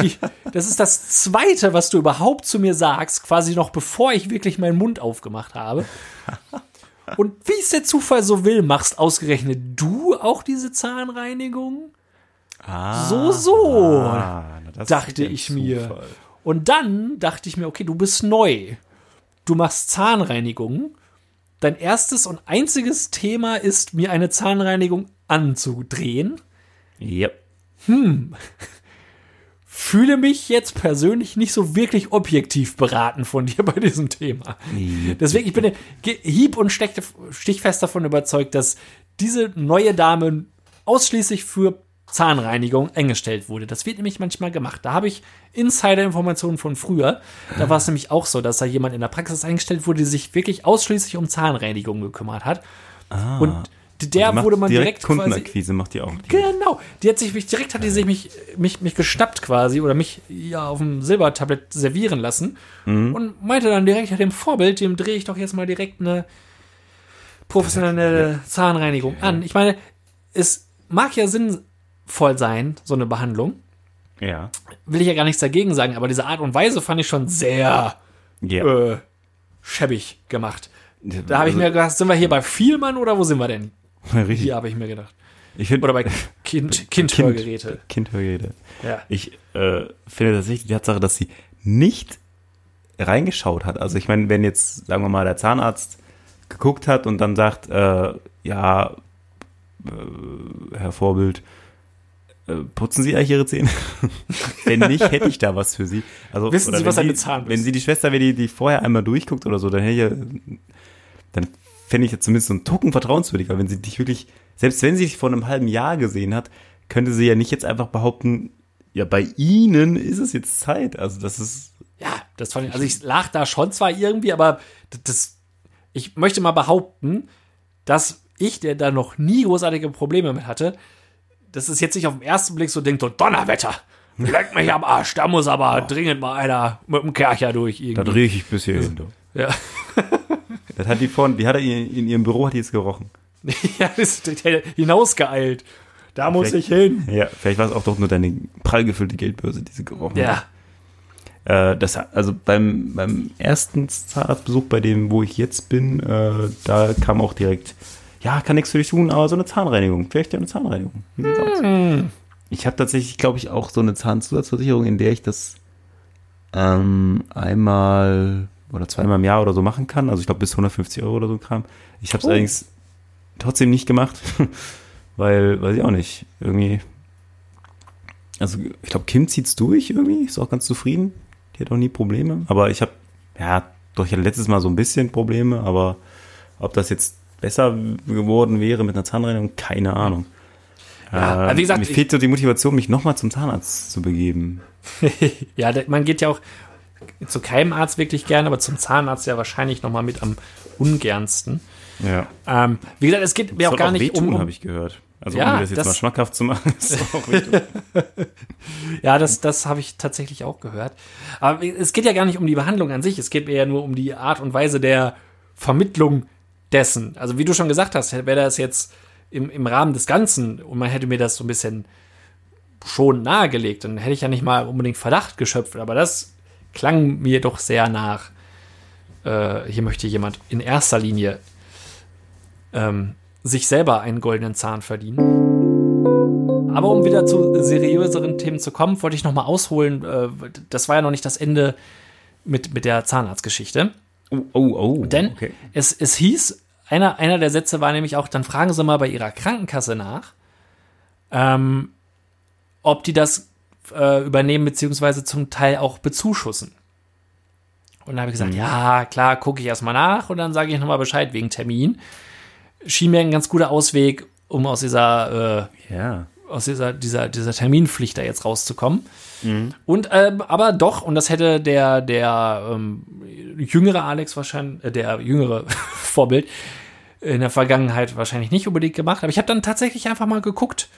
A: Die, das ist das Zweite, was du überhaupt zu mir sagst, quasi noch bevor ich wirklich meinen Mund aufgemacht habe. Und wie es der Zufall so will, machst ausgerechnet du auch diese Zahnreinigung? so, so,
C: Ah,
A: dachte ich mir.
C: Zufall.
A: Und dann dachte ich mir, okay, du bist neu. Du machst Zahnreinigung. Dein erstes und einziges Thema ist, mir eine Zahnreinigung anzudrehen.
C: Ja.
A: Fühle mich jetzt persönlich nicht so wirklich objektiv beraten von dir bei diesem Thema. Deswegen, ich bin hieb- und stichfest davon überzeugt, dass diese neue Dame ausschließlich für Zahnreinigung eingestellt wurde. Das wird nämlich manchmal gemacht. Da habe ich Insider-Informationen von früher. Da war es nämlich auch so, dass da jemand in der Praxis eingestellt wurde, die sich wirklich ausschließlich um Zahnreinigung gekümmert hat. Und der
C: Die
A: wurde man direkt, quasi
C: Kundenakquise macht die auch. Die
A: Genau. Die hat sich mich direkt hat die sich mich, mich, mich geschnappt quasi oder mich ja auf dem Silbertablett servieren lassen und meinte dann direkt ja, dem Vorbild, dem drehe ich doch jetzt mal direkt eine professionelle Zahnreinigung an. Ich meine, es mag ja sinnvoll sein, so eine Behandlung.
C: ja.
A: Will ich ja gar nichts dagegen sagen, aber diese Art und Weise fand ich schon sehr
C: Ja.
A: äh, schäbig gemacht. Da habe ich mir gedacht, sind wir hier bei Vielmann oder wo sind wir denn?
C: Richtig.
A: Hier habe ich mir gedacht.
C: Ich finde,
A: Oder bei kind, Kindhörgeräte.
C: Kindhörgeräte.
A: Ja.
C: Ich äh, finde tatsächlich die Tatsache, dass sie nicht reingeschaut hat. Also ich meine, wenn jetzt, sagen wir mal, der Zahnarzt geguckt hat und dann sagt, äh, ja, äh, Herr Vorbild, äh, putzen Sie eigentlich Ihre Zähne? wenn nicht, hätte ich da was für Sie. Also,
A: Wissen Sie, was eine Zahnbürste
C: Wenn Sie die Schwester, wenn die, die vorher einmal durchguckt oder so, dann hätte ich ja, dann fände ich ja zumindest so einen Tucken vertrauenswürdiger, wenn sie dich wirklich, selbst wenn sie dich vor einem halben Jahr gesehen hat, könnte sie ja nicht jetzt einfach behaupten, ja, bei Ihnen ist es jetzt Zeit. Also das ist,
A: Ja, das fand ich, also ich lag da schon zwar irgendwie, aber das, ich möchte mal behaupten, dass ich, der da noch nie großartige Probleme mit hatte, dass es jetzt nicht auf den ersten Blick so denkt, so Donnerwetter, leck mich am Arsch, da muss aber dringend mal einer mit dem Kercher durch
C: da
A: irgendwie.
C: drehe ich bis hierhin. du.
A: Ja,
C: Das hat die vorhin, die hat er in, in ihrem Büro, hat die jetzt gerochen.
A: ja ist der hinausgeeilt. Da muss
C: Vielleicht-
A: ich hin.
C: Ja, vielleicht war es auch doch nur deine prall gefüllte Geldbörse, die sie gerochen hat.
A: Ja,
C: Äh, das, also beim, beim ersten Zahnarztbesuch, bei dem, wo ich jetzt bin, äh, da kam auch direkt, ja, kann nichts für dich tun, aber so eine Zahnreinigung. Vielleicht ja eine Zahnreinigung. Wie sieht's aus? Ich habe tatsächlich, glaube ich, auch so eine Zahnzusatzversicherung, in der ich das ähm, einmal oder zweimal im Jahr oder so machen kann. Also ich glaube bis 150 Euro oder so kam. Ich habe es
A: Oh.
C: allerdings trotzdem nicht gemacht, weil, weiß ich auch nicht, irgendwie. Also ich glaube, Kim zieht's durch irgendwie, ist auch ganz zufrieden. Die hat auch nie Probleme. Aber ich habe, ja, doch, ich hatte letztes Mal so ein bisschen Probleme, aber ob das jetzt besser geworden wäre mit einer Zahnreinigung, keine Ahnung.
A: Ja,
C: Äh,
A: wie gesagt,
C: mir fehlt so die Motivation, mich nochmal zum Zahnarzt zu begeben.
A: ja, man geht ja auch zu keinem Arzt wirklich gern, aber zum Zahnarzt ja wahrscheinlich noch mal mit am ungernsten.
C: Ja.
A: Ähm, wie gesagt, es geht mir auch gar nicht
C: wehtun,
A: um,
C: habe ich gehört. Also
A: Ja,
C: um mir das jetzt
A: das-
C: mal schmackhaft zu machen, auch.
A: Ja, das, das habe ich tatsächlich auch gehört. Aber es geht ja gar nicht um die Behandlung an sich, es geht eher nur um die Art und Weise der Vermittlung dessen. Also wie du schon gesagt hast, wäre das jetzt im, im Rahmen des Ganzen und man hätte mir das so ein bisschen schon nahegelegt, dann hätte ich ja nicht mal unbedingt Verdacht geschöpft, aber das klang mir doch sehr nach. Äh, hier möchte jemand in erster Linie ähm, sich selber einen goldenen Zahn verdienen. Aber um wieder zu seriöseren Themen zu kommen, wollte ich noch mal ausholen. Äh, das war ja noch nicht das Ende mit, mit der Zahnarztgeschichte.
C: Oh, oh, oh.
A: Denn
C: okay.
A: es, es hieß, einer, einer der Sätze war nämlich auch, dann fragen Sie mal bei Ihrer Krankenkasse nach, ähm, ob die das äh, übernehmen, beziehungsweise zum Teil auch bezuschussen. Und dann habe ich gesagt, ja, klar, gucke ich erstmal nach und dann sage ich nochmal Bescheid wegen Termin. Schien mir ein ganz guter Ausweg, um aus dieser äh,
C: Ja.
A: aus dieser, dieser, dieser Terminpflicht da jetzt rauszukommen. Und ähm, aber doch, und das hätte der, der ähm, jüngere Alex wahrscheinlich, äh, der jüngere Vorbild in der Vergangenheit wahrscheinlich nicht unbedingt gemacht. Aber ich habe dann tatsächlich einfach mal geguckt,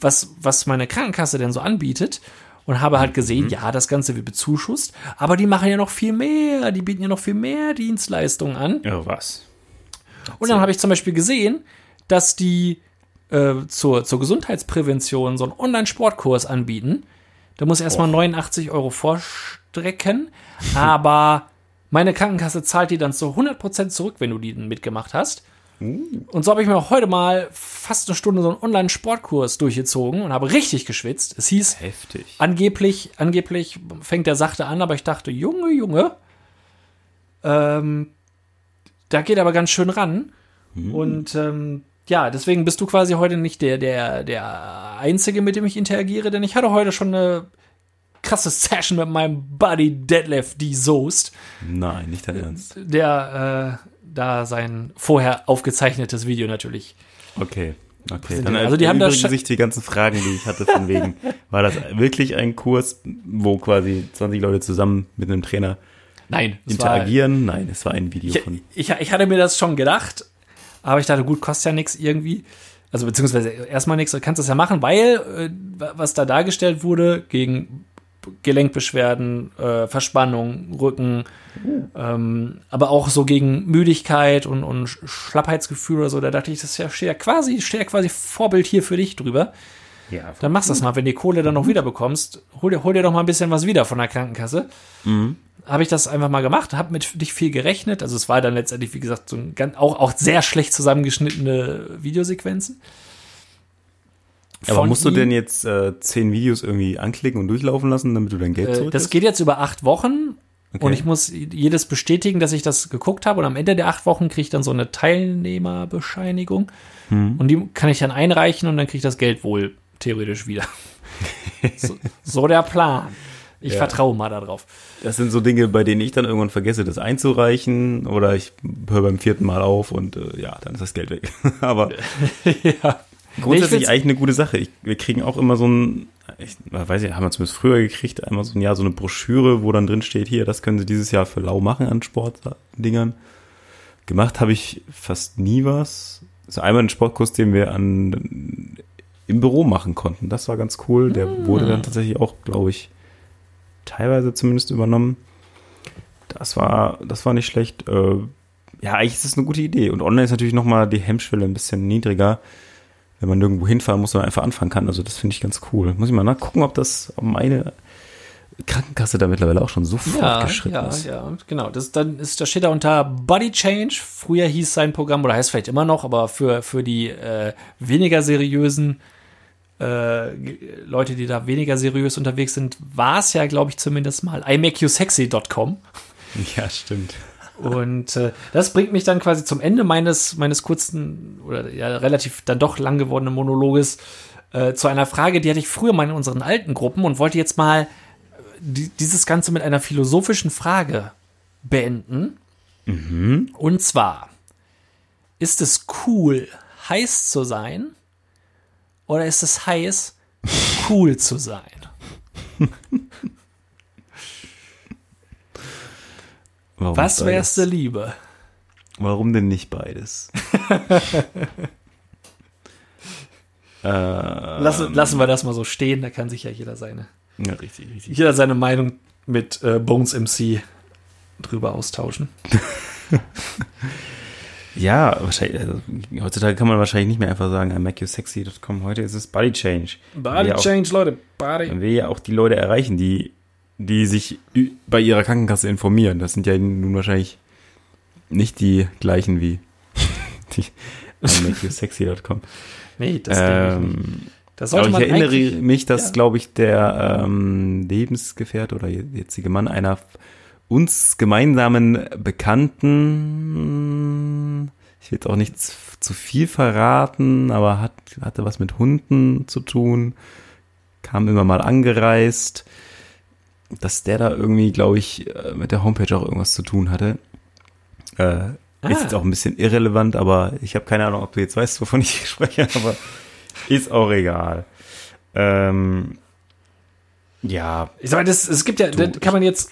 A: was, was meine Krankenkasse denn so anbietet. Und habe halt gesehen, ja, das Ganze wird bezuschusst, aber die machen ja noch viel mehr, die bieten ja noch viel mehr Dienstleistungen an.
C: Ja, was?
A: Und dann habe ich zum Beispiel gesehen, dass die äh, zur, zur Gesundheitsprävention so einen Online-Sportkurs anbieten. Da muss erstmal 89 Euro vorstrecken, aber meine Krankenkasse zahlt die dann zu 100% zurück, wenn du die mitgemacht hast. Und so habe ich mir auch heute mal fast eine Stunde so einen Online-Sportkurs durchgezogen und habe richtig geschwitzt. Es hieß,
C: Heftig.
A: angeblich, angeblich fängt der sachte an, aber ich dachte, Junge, Junge, ähm, da geht aber ganz schön ran. Und ähm, ja, deswegen bist du quasi heute nicht der, der, der Einzige, mit dem ich interagiere, denn ich hatte heute schon eine krasse Session mit meinem Buddy Detlef D. Soest,
C: Nein, nicht dein Ernst.
A: der äh, da sein vorher aufgezeichnetes Video natürlich
C: Okay. Okay, dann
A: also die haben schon-
C: sich die ganzen Fragen, die ich hatte, von wegen, war das wirklich ein Kurs, wo quasi 20 Leute zusammen mit einem Trainer
A: Nein, es war-
C: interagieren? Nein, es war ein Video
A: Ich,
C: von.
A: ich, ich hatte mir das schon gedacht, aber ich dachte, gut, kostet ja nichts irgendwie. Also beziehungsweise erstmal nichts, du kannst das ja machen, weil äh, was da dargestellt wurde gegen Gelenkbeschwerden, äh, Verspannung, Rücken, ähm, aber auch so gegen Müdigkeit und, und Schlappheitsgefühl oder so, da dachte ich, das ist ja quasi, steht ja quasi Vorbild hier für dich drüber.
C: Ja,
A: Dann machst du das mal, wenn du die Kohle dann noch wieder bekommst, hol dir, hol dir doch mal ein bisschen was wieder von der Krankenkasse. Habe ich das einfach mal gemacht, habe mit dich viel gerechnet. Also es war dann letztendlich, wie gesagt, so ein ganz, auch, auch sehr schlecht zusammengeschnittene Videosequenzen.
C: Aber musst du denn jetzt äh, zehn Videos irgendwie anklicken und durchlaufen lassen, damit du dein Geld
A: Äh,
C: zurück
A: das geht jetzt über acht Wochen
C: Okay.
A: und ich muss jedes bestätigen, dass ich das geguckt habe. Und am Ende der acht Wochen kriege ich dann so eine Teilnehmerbescheinigung.
C: Hm.
A: Und die kann ich dann einreichen und dann kriege ich das Geld wohl theoretisch wieder. so, so der Plan. Ich
C: Ja.
A: vertraue mal darauf.
C: Das sind so Dinge, bei denen ich dann irgendwann vergesse, das einzureichen oder ich höre beim vierten Mal auf und äh, ja, dann ist das Geld weg. Aber
A: ja.
C: Grundsätzlich
A: find's-
C: eigentlich eine gute Sache. Ich, wir kriegen auch immer so ein, ich weiß nicht, haben wir zumindest früher gekriegt, einmal so ein Jahr so eine Broschüre, wo dann drin steht, hier, das können Sie dieses Jahr für lau machen an Sportdingern. Gemacht habe ich fast nie was. Also einmal einen Sportkurs, den wir an im Büro machen konnten. Das war ganz cool. Der wurde dann tatsächlich auch, glaube ich, teilweise zumindest übernommen. Das war, das war nicht schlecht. Äh, ja, eigentlich ist das eine gute Idee. Und online ist natürlich nochmal die Hemmschwelle ein bisschen niedriger. Wenn man nirgendwo hinfahren muss, sondern einfach anfangen kann. Also das finde ich ganz cool. Muss ich mal nachgucken, ob das, meine Krankenkasse da mittlerweile auch schon so
A: Ja,
C: fortgeschritten
A: ja,
C: ist.
A: ja, genau. Das, dann ist, da steht da unter Body Change. Früher hieß sein Programm, oder heißt vielleicht immer noch, aber für, für die äh, weniger seriösen äh, Leute, die da weniger seriös unterwegs sind, war es ja, glaube ich, zumindest mal imakeyousexy.com.
C: Ja, stimmt.
A: Und äh, das bringt mich dann quasi zum Ende meines, meines kurzen oder ja relativ dann doch lang gewordenen Monologes äh, zu einer Frage, die hatte ich früher mal in unseren alten Gruppen und wollte jetzt mal äh, die, dieses Ganze mit einer philosophischen Frage beenden. Und zwar, ist es cool, heiß zu sein oder ist es heiß, cool zu sein?
C: Warum
A: Was wär's dir lieber?
C: Warum denn nicht beides? Äh,
A: Lassen, lassen wir das mal so stehen, da kann sich ja jeder seine,
C: ja, richtig, richtig.
A: jeder seine Meinung mit äh, Bones MC drüber austauschen.
C: Ja, wahrscheinlich, also, heutzutage kann man wahrscheinlich nicht mehr einfach sagen, I make you sexy.com. Heute ist es Body Change.
A: Body
C: Ja, auch-
A: Change, Leute, Body.
C: Man will ja auch die Leute erreichen, die, die sich bei ihrer Krankenkasse informieren. Das sind ja nun wahrscheinlich nicht die gleichen wie die makeyousexy.com.
A: Nee, das denke ich nicht.
C: Ähm,
A: Das
C: aber
A: sollte
C: ich
A: man
C: erinnere mich, dass,
A: ja.
C: glaube ich, der ähm, Lebensgefährte oder jetzige Mann einer uns gemeinsamen Bekannten, ich will jetzt auch nicht zu- zu viel verraten, aber hat, hatte was mit Hunden zu tun, kam immer mal angereist, dass der da irgendwie, glaube ich, äh, mit der Homepage auch irgendwas zu tun hatte. Äh, Ist
A: Ah.
C: jetzt auch ein bisschen irrelevant, aber ich habe keine Ahnung, ob du jetzt weißt, wovon ich spreche, aber ist auch egal. Ähm, ja,
A: Ich sag mal, das, es gibt ja, das kann man jetzt,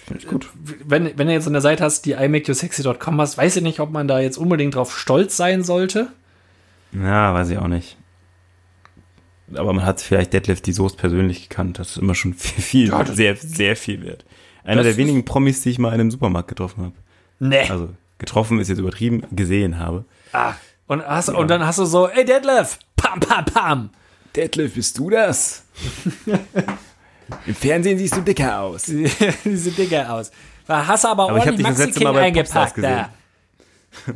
A: wenn, wenn du jetzt eine Seite hast, die imakeyousexy.com hast, weiß ich nicht, ob man da jetzt unbedingt drauf stolz sein sollte.
C: ja, weiß ich auch nicht. Aber man hat vielleicht Deadlift die Soße persönlich gekannt. Das ist immer schon viel, viel
A: Ja,
C: sehr, sehr viel wert. Einer der wenigen Promis, die ich mal in einem Supermarkt getroffen habe.
A: Nee.
C: Also getroffen ist jetzt übertrieben, gesehen habe.
A: ah. und, hast, und dann hast du so, ey Detlef, pam, pam, pam.
C: Deadlift, bist du das? Im Fernsehen siehst du dicker aus.
A: Diese Dinger aus. Da hast du aber,
C: Aber ich hab
A: ordentlich
C: dich das
A: Maxi
C: letzte
A: King
C: Mal bei Popstars
A: eingepackt da.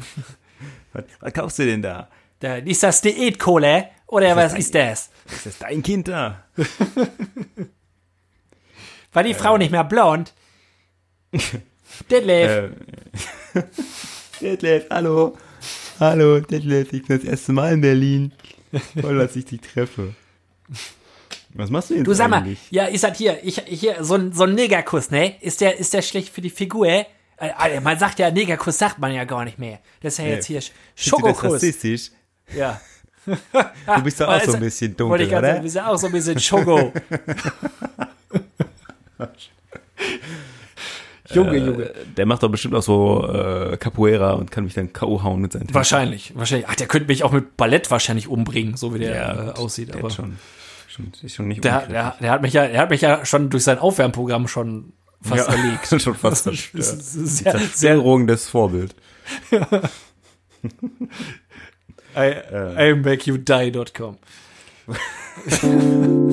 C: Was, was kaufst du denn da?
A: da. Ist das Diätkohle oder was ist das?
C: Ist das dein Kind da?
A: War die Frau nicht mehr blond? Detlef.
C: Äh, Detlef, hallo. Hallo, Detlef, ich bin das erste Mal in Berlin. Voll, dass ich dich treffe. Was machst du denn
A: Du sag mal,
C: eigentlich?
A: ja, ist das hier, ich, hier, so ein, so ein Negerkuss, ne? Ist der, ist der schlecht für die Figur? Äh, Alter, man sagt ja, Negerkuss sagt man ja gar nicht mehr. Das ist ja jetzt hier Sch-
C: Findest du das
A: Schokokuss.
C: rassistisch?
A: Ja.
C: Du bist doch auch so ein bisschen
A: Also, Wollte
C: dunkel,
A: ich
C: oder?
A: du bist ja auch so ein bisschen Schoko. Junge, Junge.
C: Der macht doch bestimmt auch so äh, Capoeira und kann mich dann K.O. hauen mit seinen Tänzen.
A: Wahrscheinlich, wahrscheinlich. Ach, der könnte mich auch mit Ballett wahrscheinlich umbringen, so wie der äh,
C: gut,
A: aussieht.
C: der
A: Aber
C: hat schon, schon, ist schon nicht
A: der, der, der hat mich ja, der hat mich ja schon durch sein Aufwärmprogramm schon fast
C: ja,
A: erlegt.
C: schon fast
A: Das ist
C: zerstört.
A: sehr, sehr,
C: Zerstörungendes Vorbild.
A: I, IMakeYouDie.com.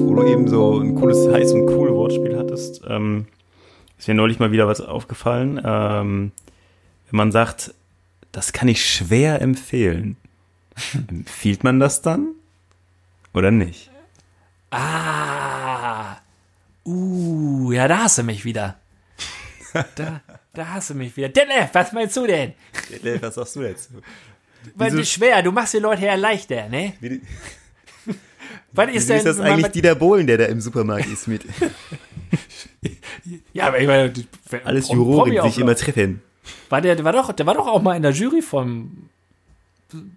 C: wo du eben so ein cooles, heiß und cool Wortspiel hattest, ähm, ist mir neulich mal wieder was aufgefallen. Ähm, wenn man sagt, das kann ich schwer empfehlen, empfiehlt man das dann oder nicht?
A: Ah. Uh, ja, da hast du mich wieder. Da, da hast du mich wieder. Detlef, was meinst du denn?
C: Was sagst du jetzt?
A: Weil das ist schwer, du machst die Leute ja leichter, ne?
C: Wie,
A: Was ist
C: ist
A: denn,
C: das
A: wenn man
C: eigentlich
A: mit-
C: Dieter Bohlen, der da im Supermarkt ist mit
A: Ja, aber ich meine,
C: alles Juroren, die sich immer treffen?
A: War der, war doch, der war doch auch mal in der Jury vom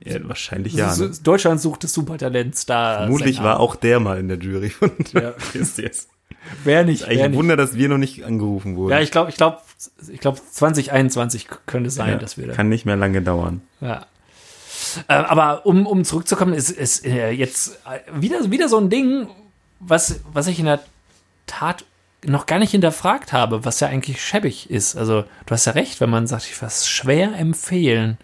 C: Ja, wahrscheinlich ja. Ne?
A: Deutschland sucht des Supertalents da.
C: Vermutlich war auch der mal in der Jury von
A: Ja.
C: Christias.
A: Wer nicht,
C: Eigentlich ein. Wunder, dass wir noch nicht angerufen wurden.
A: Ja, ich glaube, ich glaube, ich glaube 2021 könnte sein,
C: Ja,
A: dass wir da.
C: kann nicht mehr lange dauern.
A: Ja. Äh, aber um, um zurückzukommen, ist, ist äh, jetzt äh, wieder, wieder so ein Ding, was, was ich in der Tat noch gar nicht hinterfragt habe, was ja eigentlich schäbig ist. Also, du hast ja recht, wenn man sagt, ich was schwer empfehlen.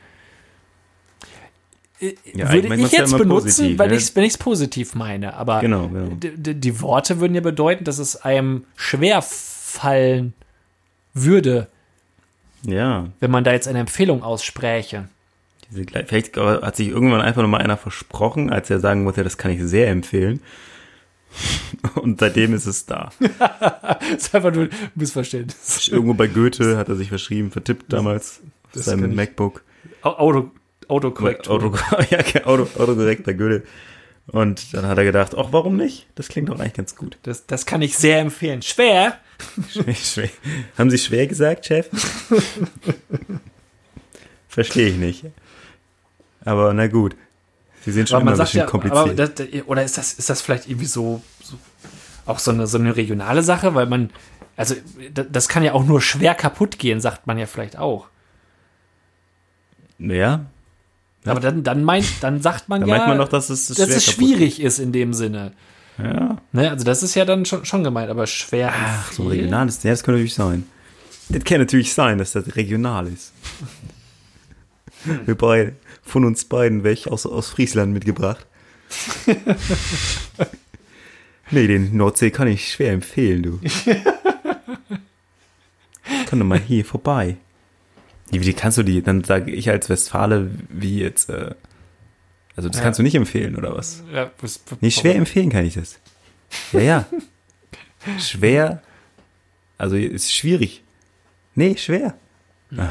A: Äh,
C: Ja,
A: würde ich
C: ja
A: jetzt
C: immer
A: benutzen,
C: positiv,
A: wenn
C: ne?
A: ich es wenn ich's positiv meine. Aber
C: Genau, genau.
A: die Worte würden ja bedeuten, dass es einem schwer fallen würde,
C: Ja,
A: wenn man da jetzt eine Empfehlung ausspräche.
C: Diese, vielleicht hat sich irgendwann einfach noch mal einer versprochen, als er sagen wollte, das kann ich sehr empfehlen. Und seitdem ist es da.
A: Das ist einfach nur ein Missverständnis.
C: Irgendwo bei Goethe hat er sich verschrieben, vertippt damals auf
A: das kann
C: seinem MacBook.
A: Au- Auto, Autokorrekt.
C: Auto, ja, Auto, Autokorrekt bei Goethe. Und dann hat er gedacht, ach, warum nicht? Das klingt doch eigentlich ganz gut.
A: Das, das kann ich sehr empfehlen. Schwer.
C: Schwer, schwer. Haben Sie schwer gesagt, Chef? Verstehe ich nicht. Aber na gut. Sie sind schon
A: Aber
C: immer ein bisschen
A: ja,
C: kompliziert.
A: das, oder ist das, ist das vielleicht irgendwie so, so auch so eine, so eine regionale Sache, weil man, also das, kann ja auch nur schwer kaputt gehen, sagt man ja vielleicht auch.
C: ja,
A: Aber dann, dann, meint, dann sagt man
C: Da
A: ja,
C: meint man doch, dass es
A: dass es schwierig ist in dem Sinne.
C: Ja.
A: Ne? Also das ist ja dann schon, schon gemeint, aber schwer.
C: Ach, so ein regionales, ja, das könnte natürlich sein. Das kann natürlich sein, dass das regional ist. Wir beide, von uns beiden weg aus, aus Friesland mitgebracht. nee, den Nordsee kann ich schwer empfehlen, du. Komm doch mal hier vorbei. Wie, wie kannst du die, dann sage ich als Westfale, wie jetzt, äh, also das
A: Ja.
C: kannst du nicht empfehlen, oder was?
A: Ja, was-
C: Nee, schwer empfehlen kann ich das. Ja, ja. schwer. Also ist schwierig. Nee, schwer. Ah.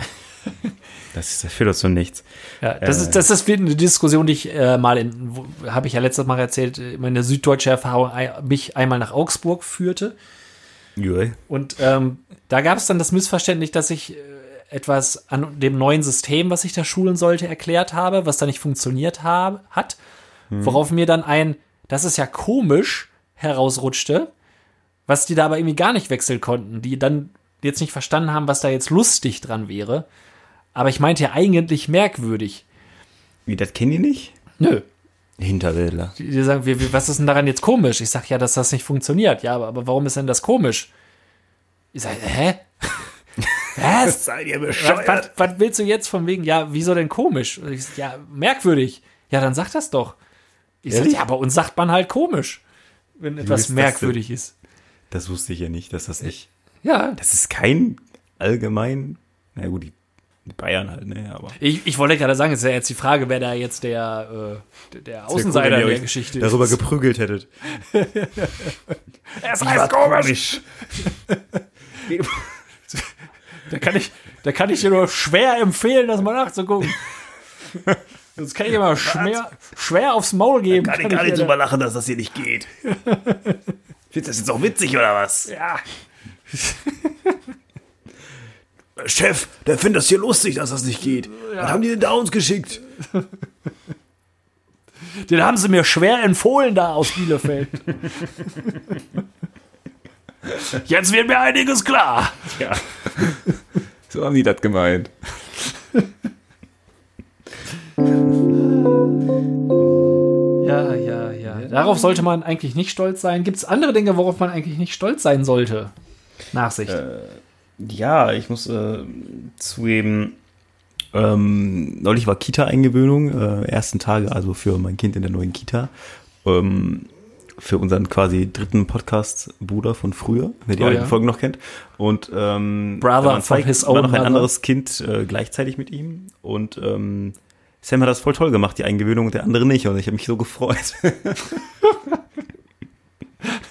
C: Das, ist, das führt uns zu nichts.
A: Ja, das,
C: Äh.
A: ist, das ist eine Diskussion, die ich äh, mal in, habe ich ja letztes Mal erzählt, äh, meine süddeutsche Erfahrung mich einmal nach Augsburg führte.
C: Jui.
A: Und ähm, da gab es dann das Missverständnis, dass ich äh, etwas an dem neuen System, was ich da schulen sollte, erklärt habe, was da nicht funktioniert habe, hat. Worauf mir dann ein, das ist ja komisch, herausrutschte, was die da aber irgendwie gar nicht wechseln konnten, die dann jetzt nicht verstanden haben, was da jetzt lustig dran wäre. Aber ich meinte ja eigentlich merkwürdig.
C: Wie, das kennen die nicht?
A: Nö.
C: Hinterwäldler.
A: Die die sagen, wie, wie, was ist denn daran jetzt komisch? Ich sag ja, dass das nicht funktioniert. Ja, aber, aber warum ist denn das komisch? Ich sage, hä? Was?
C: Seid ihr
A: was, was, was willst du jetzt von wegen, ja, wieso denn komisch? Ich sag, ja, merkwürdig. Ja, dann sag das doch. Ich sag, ja, bei uns sagt man halt komisch, wenn etwas
C: das
A: merkwürdig ist.
C: Das wusste ich ja nicht, dass das nicht.
A: Ja,
C: Das ist kein allgemein. Na gut, die Bayern halt, ne, aber.
A: ich, ich wollte gerade sagen, es ist ja jetzt die Frage, wer da jetzt der, äh, der- Außenseiter
C: ihr
A: der Geschichte
C: Darüber
A: ist.
C: geprügelt hättet.
A: Es heißt komisch. Da kann ich, da kann ich dir nur schwer empfehlen, das mal nachzugucken. Das kann ich immer schwer, schwer aufs Maul geben.
C: Kann ich gar nicht drüber lachen, dass das hier nicht geht. Findest du das jetzt auch witzig oder was?
A: da- Ja,
C: Chef, der findet das hier lustig, dass das nicht geht. Was haben die denn da uns geschickt?
A: den haben sie mir schwer empfohlen da aus Bielefeld. Jetzt wird mir einiges klar.
C: Ja. So haben die das gemeint.
A: Ja, ja, ja. Darauf sollte man eigentlich nicht stolz sein. Gibt es andere Dinge, worauf man eigentlich nicht stolz sein sollte? Nachsicht.
C: Ja, ich muss äh, zugeben, ähm, neulich war Kita-Eingewöhnung, äh, ersten Tage, also für mein Kind in der neuen Kita. Ähm, für unseren quasi dritten Podcast-Bruder von früher, wer die
A: Oh,
C: alten
A: ja.
C: Folgen noch kennt. Und ähm,
A: Brother
C: waren
A: from his own
C: war noch ein
A: mother.
C: anderes Kind äh, gleichzeitig mit ihm. Und ähm, Sam hat das voll toll gemacht, die Eingewöhnung, und der andere nicht. Und ich habe mich so gefreut.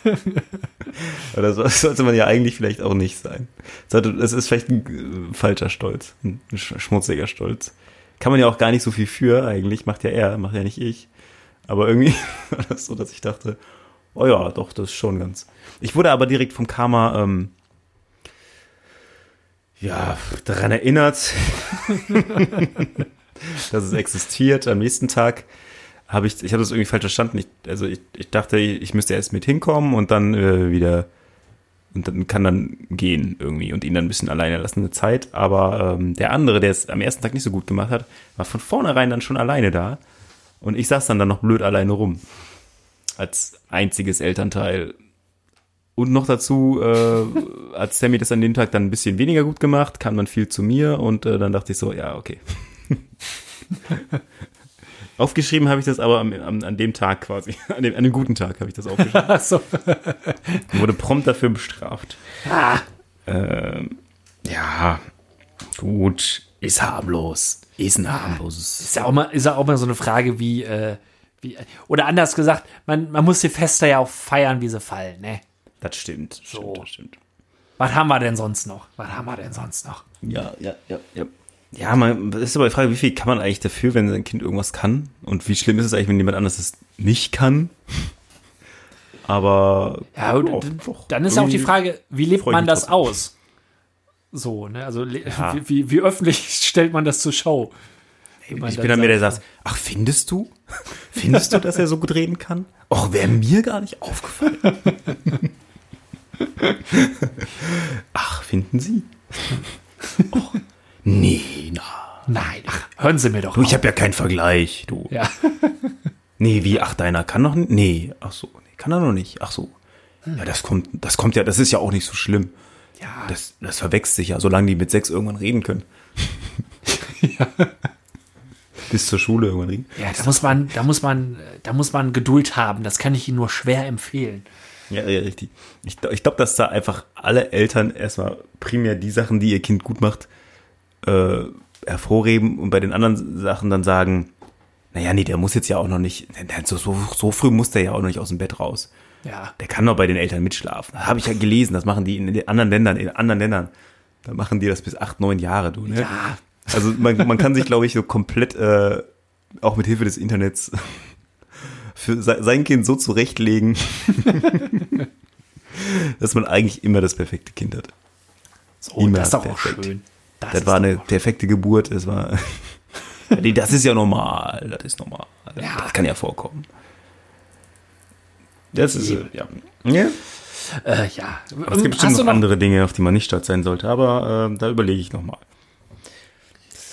C: Das das sollte man ja eigentlich vielleicht auch nicht sein. Es ist vielleicht ein äh, falscher Stolz, ein sch- schmutziger Stolz. Kann man ja auch gar nicht so viel für, eigentlich macht ja er, macht ja nicht ich. Aber irgendwie war das so, dass ich dachte, oh ja, doch, das ist schon ganz. Ich wurde aber direkt vom Karma, ähm, ja, daran erinnert, dass es existiert. Am nächsten Tag habe ich, ich habe das irgendwie falsch verstanden. Ich, also ich, ich dachte, ich müsste erst mit hinkommen und dann äh, wieder und dann kann dann gehen irgendwie und ihn dann ein bisschen alleine lassen eine Zeit. Aber ähm, der andere, der es am ersten Tag nicht so gut gemacht hat, war von vornherein dann schon alleine da. Und ich saß dann dann noch blöd alleine rum. Als einziges Elternteil. Und noch dazu äh, hat Sammy das an dem Tag dann ein bisschen weniger gut gemacht, kam dann viel zu mir und äh, dann dachte ich so, ja, okay. Aufgeschrieben habe ich das aber am, am, an dem Tag quasi, an dem, an dem guten Tag habe ich das aufgeschrieben.
A: Achso.
C: und wurde prompt dafür bestraft. Ähm, ja, gut, ist harmlos. Ist ein harmloses.
A: Ist ja auch mal, ist ja auch mal so eine Frage wie, äh, wie oder anders gesagt, man, man muss die Feste ja auch feiern, wie sie fallen, ne?
C: Das stimmt.
A: So.
C: Stimmt, das stimmt.
A: Was haben wir denn sonst noch? Was haben wir denn sonst noch?
C: Ja, ja, ja, ja. Ja, man, das ist aber die Frage, wie viel kann man eigentlich dafür, wenn sein Kind irgendwas kann? Und wie schlimm ist es eigentlich, wenn jemand anderes es nicht kann? Aber
A: Ja, d-
C: doch,
A: dann ist ja auch die Frage, wie lebt man das
C: trotzdem.
A: aus? So, ne? Also
C: Ja.
A: wie, wie, wie öffentlich stellt man das zur Schau? Man
C: Ich bin dann mehr der
A: sagt,
C: ach, findest du? Findest du, dass er so gut reden kann? Och, wäre mir gar nicht aufgefallen. ach, finden Sie? Och, nee, na.
A: Nein, ach, hören Sie mir doch
C: Du, ich
A: auf.
C: habe ja keinen Vergleich, du.
A: Ja.
C: Nee, wie, ach, deiner kann noch nicht? Nee, ach so, nee, kann er noch nicht. Ach so. Ja, das kommt, das kommt ja, das ist ja auch nicht so schlimm.
A: Ja,
C: Das, das verwechselt sich ja, solange die mit sechs irgendwann reden können. Bis zur Schule irgendwann reden.
A: ja, da muss man, da muss man, da muss man Geduld haben. Das kann ich Ihnen nur schwer empfehlen.
C: Ja, ja, richtig. Ich, ich glaube, dass da einfach alle Eltern erstmal primär die Sachen, die ihr Kind gut macht, äh, hervorheben und bei den anderen Sachen dann sagen, naja, nee, der muss jetzt ja auch noch nicht, so, so, so früh muss der ja auch noch nicht aus dem Bett raus.
A: Ja.
C: Der kann doch bei den Eltern mitschlafen. Habe ich ja gelesen, das machen die in den anderen Ländern, in anderen Ländern. Da machen die das bis acht, neun Jahre, du, ne?
A: Ja.
C: Also man, man kann sich, glaube ich, so komplett, äh, auch mit Hilfe des Internets, für se- sein Kind so zurechtlegen, dass man eigentlich immer das perfekte Kind hat.
A: So,
C: Immer
A: das ist doch auch schön. Das,
C: Das war eine perfekte Geburt, das war. Nee, das ist ja normal, das ist normal.
A: Ja.
C: Das kann ja vorkommen. Das ist, äh, ja. ja.
A: Äh, ja.
C: Es gibt bestimmt
A: du
C: noch andere Dinge, auf die man nicht stolz sein sollte, aber äh, da überlege ich nochmal.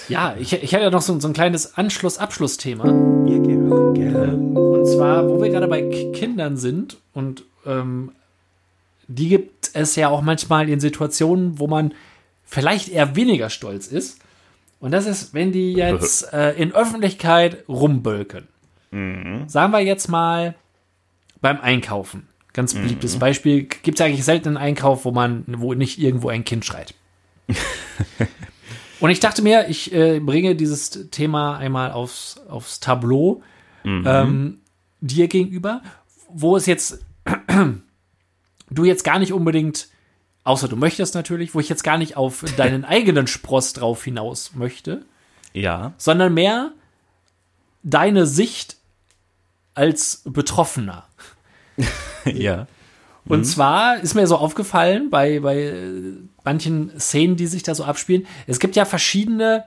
A: Ja, ich, ich hätte ja noch so, so ein kleines Anschluss-Abschluss-Thema.
C: Ja, gerne. gerne.
A: Und zwar, wo wir gerade bei Kindern sind und ähm, die gibt es ja auch manchmal in Situationen, wo man vielleicht eher weniger stolz ist. Und das ist, wenn die jetzt äh, in Öffentlichkeit rumbölken. Sagen wir jetzt mal beim Einkaufen. Ganz beliebtes Beispiel. Gibt es eigentlich selten einen Einkauf, wo man, wo nicht irgendwo ein Kind schreit. Und ich dachte mir, ich äh, bringe dieses Thema einmal aufs, aufs Tableau ähm, dir gegenüber, wo es jetzt du jetzt gar nicht unbedingt, außer du möchtest natürlich, wo ich jetzt gar nicht auf deinen eigenen Spross drauf hinaus möchte,
C: Ja.
A: sondern mehr deine Sicht als Betroffener.
C: Ja.
A: Und zwar ist mir so aufgefallen bei, bei äh, manchen Szenen, die sich da so abspielen, es gibt ja verschiedene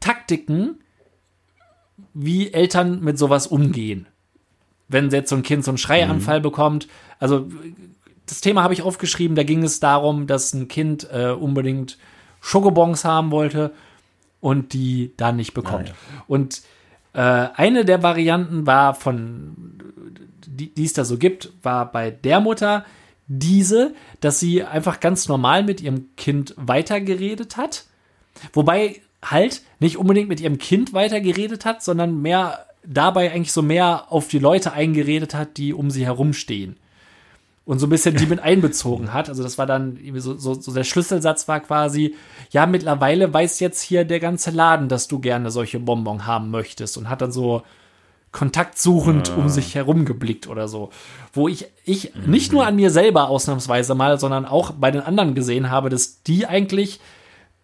A: Taktiken, wie Eltern mit sowas umgehen. Wenn jetzt so ein Kind so einen Schreianfall bekommt. Also das Thema habe ich aufgeschrieben, da ging es darum, dass ein Kind äh, unbedingt Schokobons haben wollte und die dann nicht bekommt. Und äh, eine der Varianten war von die, die es da so gibt, war bei der Mutter diese, dass sie einfach ganz normal mit ihrem Kind weitergeredet hat. Wobei halt nicht unbedingt mit ihrem Kind weitergeredet hat, sondern mehr dabei eigentlich so mehr auf die Leute eingeredet hat, die um sie herumstehen. Und so ein bisschen die mit einbezogen hat. Also das war dann so, so, so der Schlüsselsatz war quasi, ja, mittlerweile weiß jetzt hier der ganze Laden, dass du gerne solche Bonbon haben möchtest und hat dann so kontaktsuchend um sich herum geblickt oder so. Wo ich, ich nicht nur an mir selber ausnahmsweise mal, sondern auch bei den anderen gesehen habe, dass die eigentlich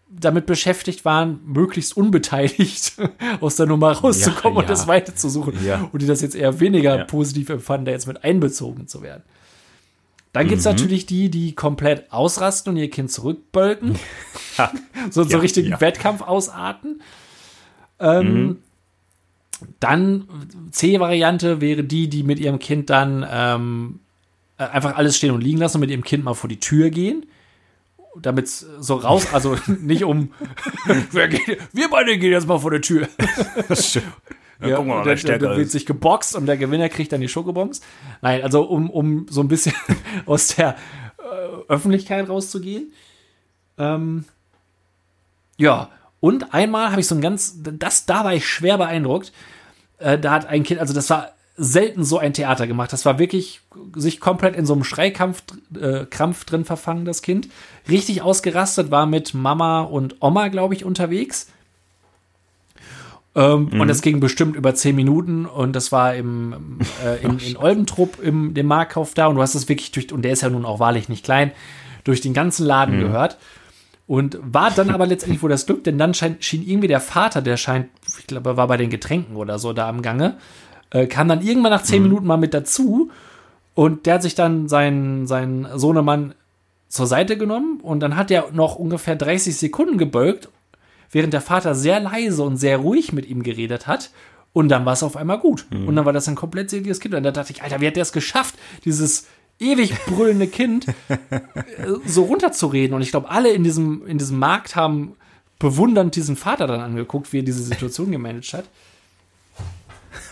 A: damit beschäftigt waren, möglichst unbeteiligt aus der Nummer rauszukommen
C: Ja,
A: und das
C: ja.
A: weiterzusuchen.
C: Ja.
A: Und die das jetzt eher weniger
C: Ja.
A: positiv empfanden, da jetzt mit einbezogen zu werden. Dann gibt's natürlich die, die komplett ausrasten und ihr Kind zurückbölken. so, so
C: Ja,
A: richtigen
C: ja.
A: Wettkampf ausarten. Ähm, Dann C-Variante wäre die, die mit ihrem Kind dann ähm, äh, einfach alles stehen und liegen lassen und mit ihrem Kind mal vor die Tür gehen. Damit so raus, also nicht um, wer geht, wir beide gehen jetzt mal vor die Tür. Ja,
C: gucken wir mal, wer stärker
A: dann wird sich geboxt und der Gewinner kriegt dann die Schokobons. Nein, also um, um so ein bisschen aus der äh, Öffentlichkeit rauszugehen. Ähm, ja, und einmal habe ich so ein ganz, das, da war ich schwer beeindruckt. Äh, da hat ein Kind, also das war selten so ein Theater gemacht. Das war wirklich sich komplett in so einem Schreikampf äh, Krampf drin verfangen, das Kind. Richtig ausgerastet, war mit Mama und Oma, glaube ich, unterwegs. Ähm, Und das ging bestimmt über zehn Minuten und das war im, äh, in, in Olbentrupp im dem Marktkauf da und du hast es wirklich durch, und der ist ja nun auch wahrlich nicht klein, durch den ganzen Laden gehört. Und war dann aber letztendlich wohl das Glück, denn dann scheint, schien irgendwie der Vater, der scheint, ich glaube, er war bei den Getränken oder so da am Gange, äh, kam dann irgendwann nach zehn Minuten mal mit dazu und der hat sich dann seinen, seinen Sohnemann zur Seite genommen und dann hat er noch ungefähr 30 Sekunden gebeugt, während der Vater sehr leise und sehr ruhig mit ihm geredet hat. Und dann war es auf einmal gut. Und dann war das ein komplett seliges Kind. Und da dachte ich, Alter, wie hat der es geschafft, dieses ewig brüllende Kind äh, so runterzureden? Und ich glaube, alle in diesem, in diesem Markt haben bewundernd diesen Vater dann angeguckt, wie er diese Situation gemanagt hat.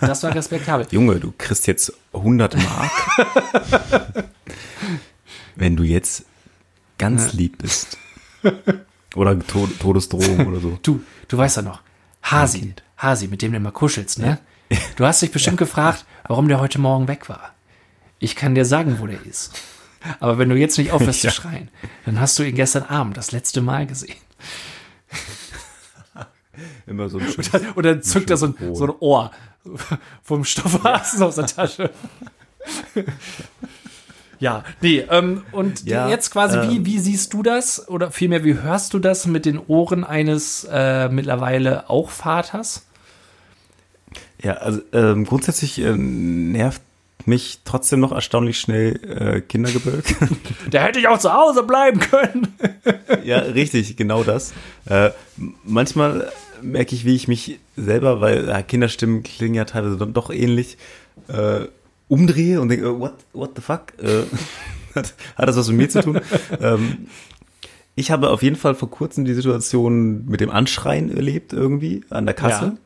A: Das war respektabel.
C: Junge, du kriegst jetzt 100 Mark, wenn du jetzt ganz lieb bist. Oder Tod Todesdrohung oder so.
A: Du, du weißt ja noch, Hasi, Hasi, mit dem du immer kuschelst, ne? Du hast dich bestimmt gefragt, warum der heute Morgen weg war. Ich kann dir sagen, wo der ist. Aber wenn du jetzt nicht aufhörst
C: Ja.
A: zu schreien, dann hast du ihn gestern Abend das letzte Mal gesehen.
C: Immer so ein schönes-
A: Und dann zückt er so ein,
C: Ohr.
A: so ein Ohr vom Stoffhasen aus der Tasche. Ja, nee, ähm, und
C: Ja,
A: jetzt quasi, wie,
C: ähm.
A: wie siehst du das? Oder vielmehr, wie hörst du das mit den Ohren eines äh, mittlerweile auch Vaters?
C: Ja, also ähm, grundsätzlich ähm, nervt mich trotzdem noch erstaunlich schnell äh, Kindergebölk.
A: Der hätte ich auch zu Hause bleiben können.
C: ja, richtig, genau das. Äh, manchmal merke ich, wie ich mich selber, weil äh, Kinderstimmen klingen ja teilweise doch ähnlich, äh, umdrehe und denke, äh, what, what the fuck? Äh, hat, hat das was mit mir zu tun? ähm, ich habe auf jeden Fall vor kurzem die Situation mit dem Anschreien erlebt irgendwie an der Kasse.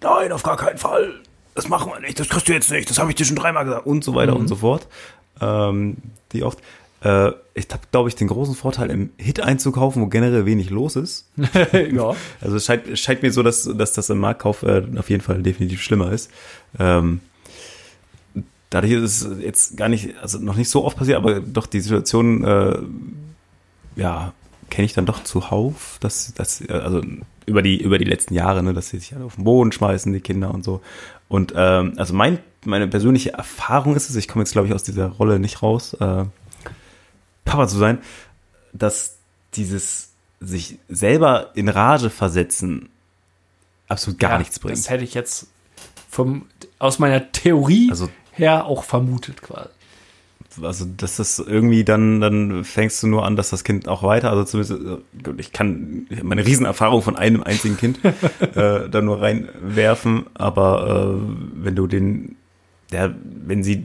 C: Nein, auf gar keinen Fall. Das machen wir nicht. Das kriegst du jetzt nicht. Das habe ich dir schon dreimal gesagt. Und so weiter und so fort. Ähm, die oft. Äh, ich habe, glaube ich, den großen Vorteil, im Hit einzukaufen, wo generell wenig los ist.
A: ja.
C: Also es scheint, scheint mir so, dass, dass das im Marktkauf äh, auf jeden Fall definitiv schlimmer ist. Ähm, dadurch ist es jetzt gar nicht, also noch nicht so oft passiert, aber doch die Situation, äh, ja, kenne ich dann doch zuhauf, dass, dass, also über die, über die letzten Jahre, ne, dass sie sich alle auf den Boden schmeißen, die Kinder und so. Und ähm, also mein, meine persönliche Erfahrung ist es, ich komme jetzt, glaube ich, aus dieser Rolle nicht raus, äh, Papa zu sein, dass dieses sich selber in Rage versetzen absolut gar
A: ja,
C: nichts bringt.
A: Das hätte ich jetzt vom, aus meiner Theorie
C: Also-
A: her auch vermutet quasi.
C: also das ist irgendwie dann dann fängst du nur an, dass das Kind auch weiter, also zumindest äh, ich kann meine Riesenerfahrung von einem einzigen Kind äh, da nur reinwerfen, aber äh, wenn du den, der, wenn sie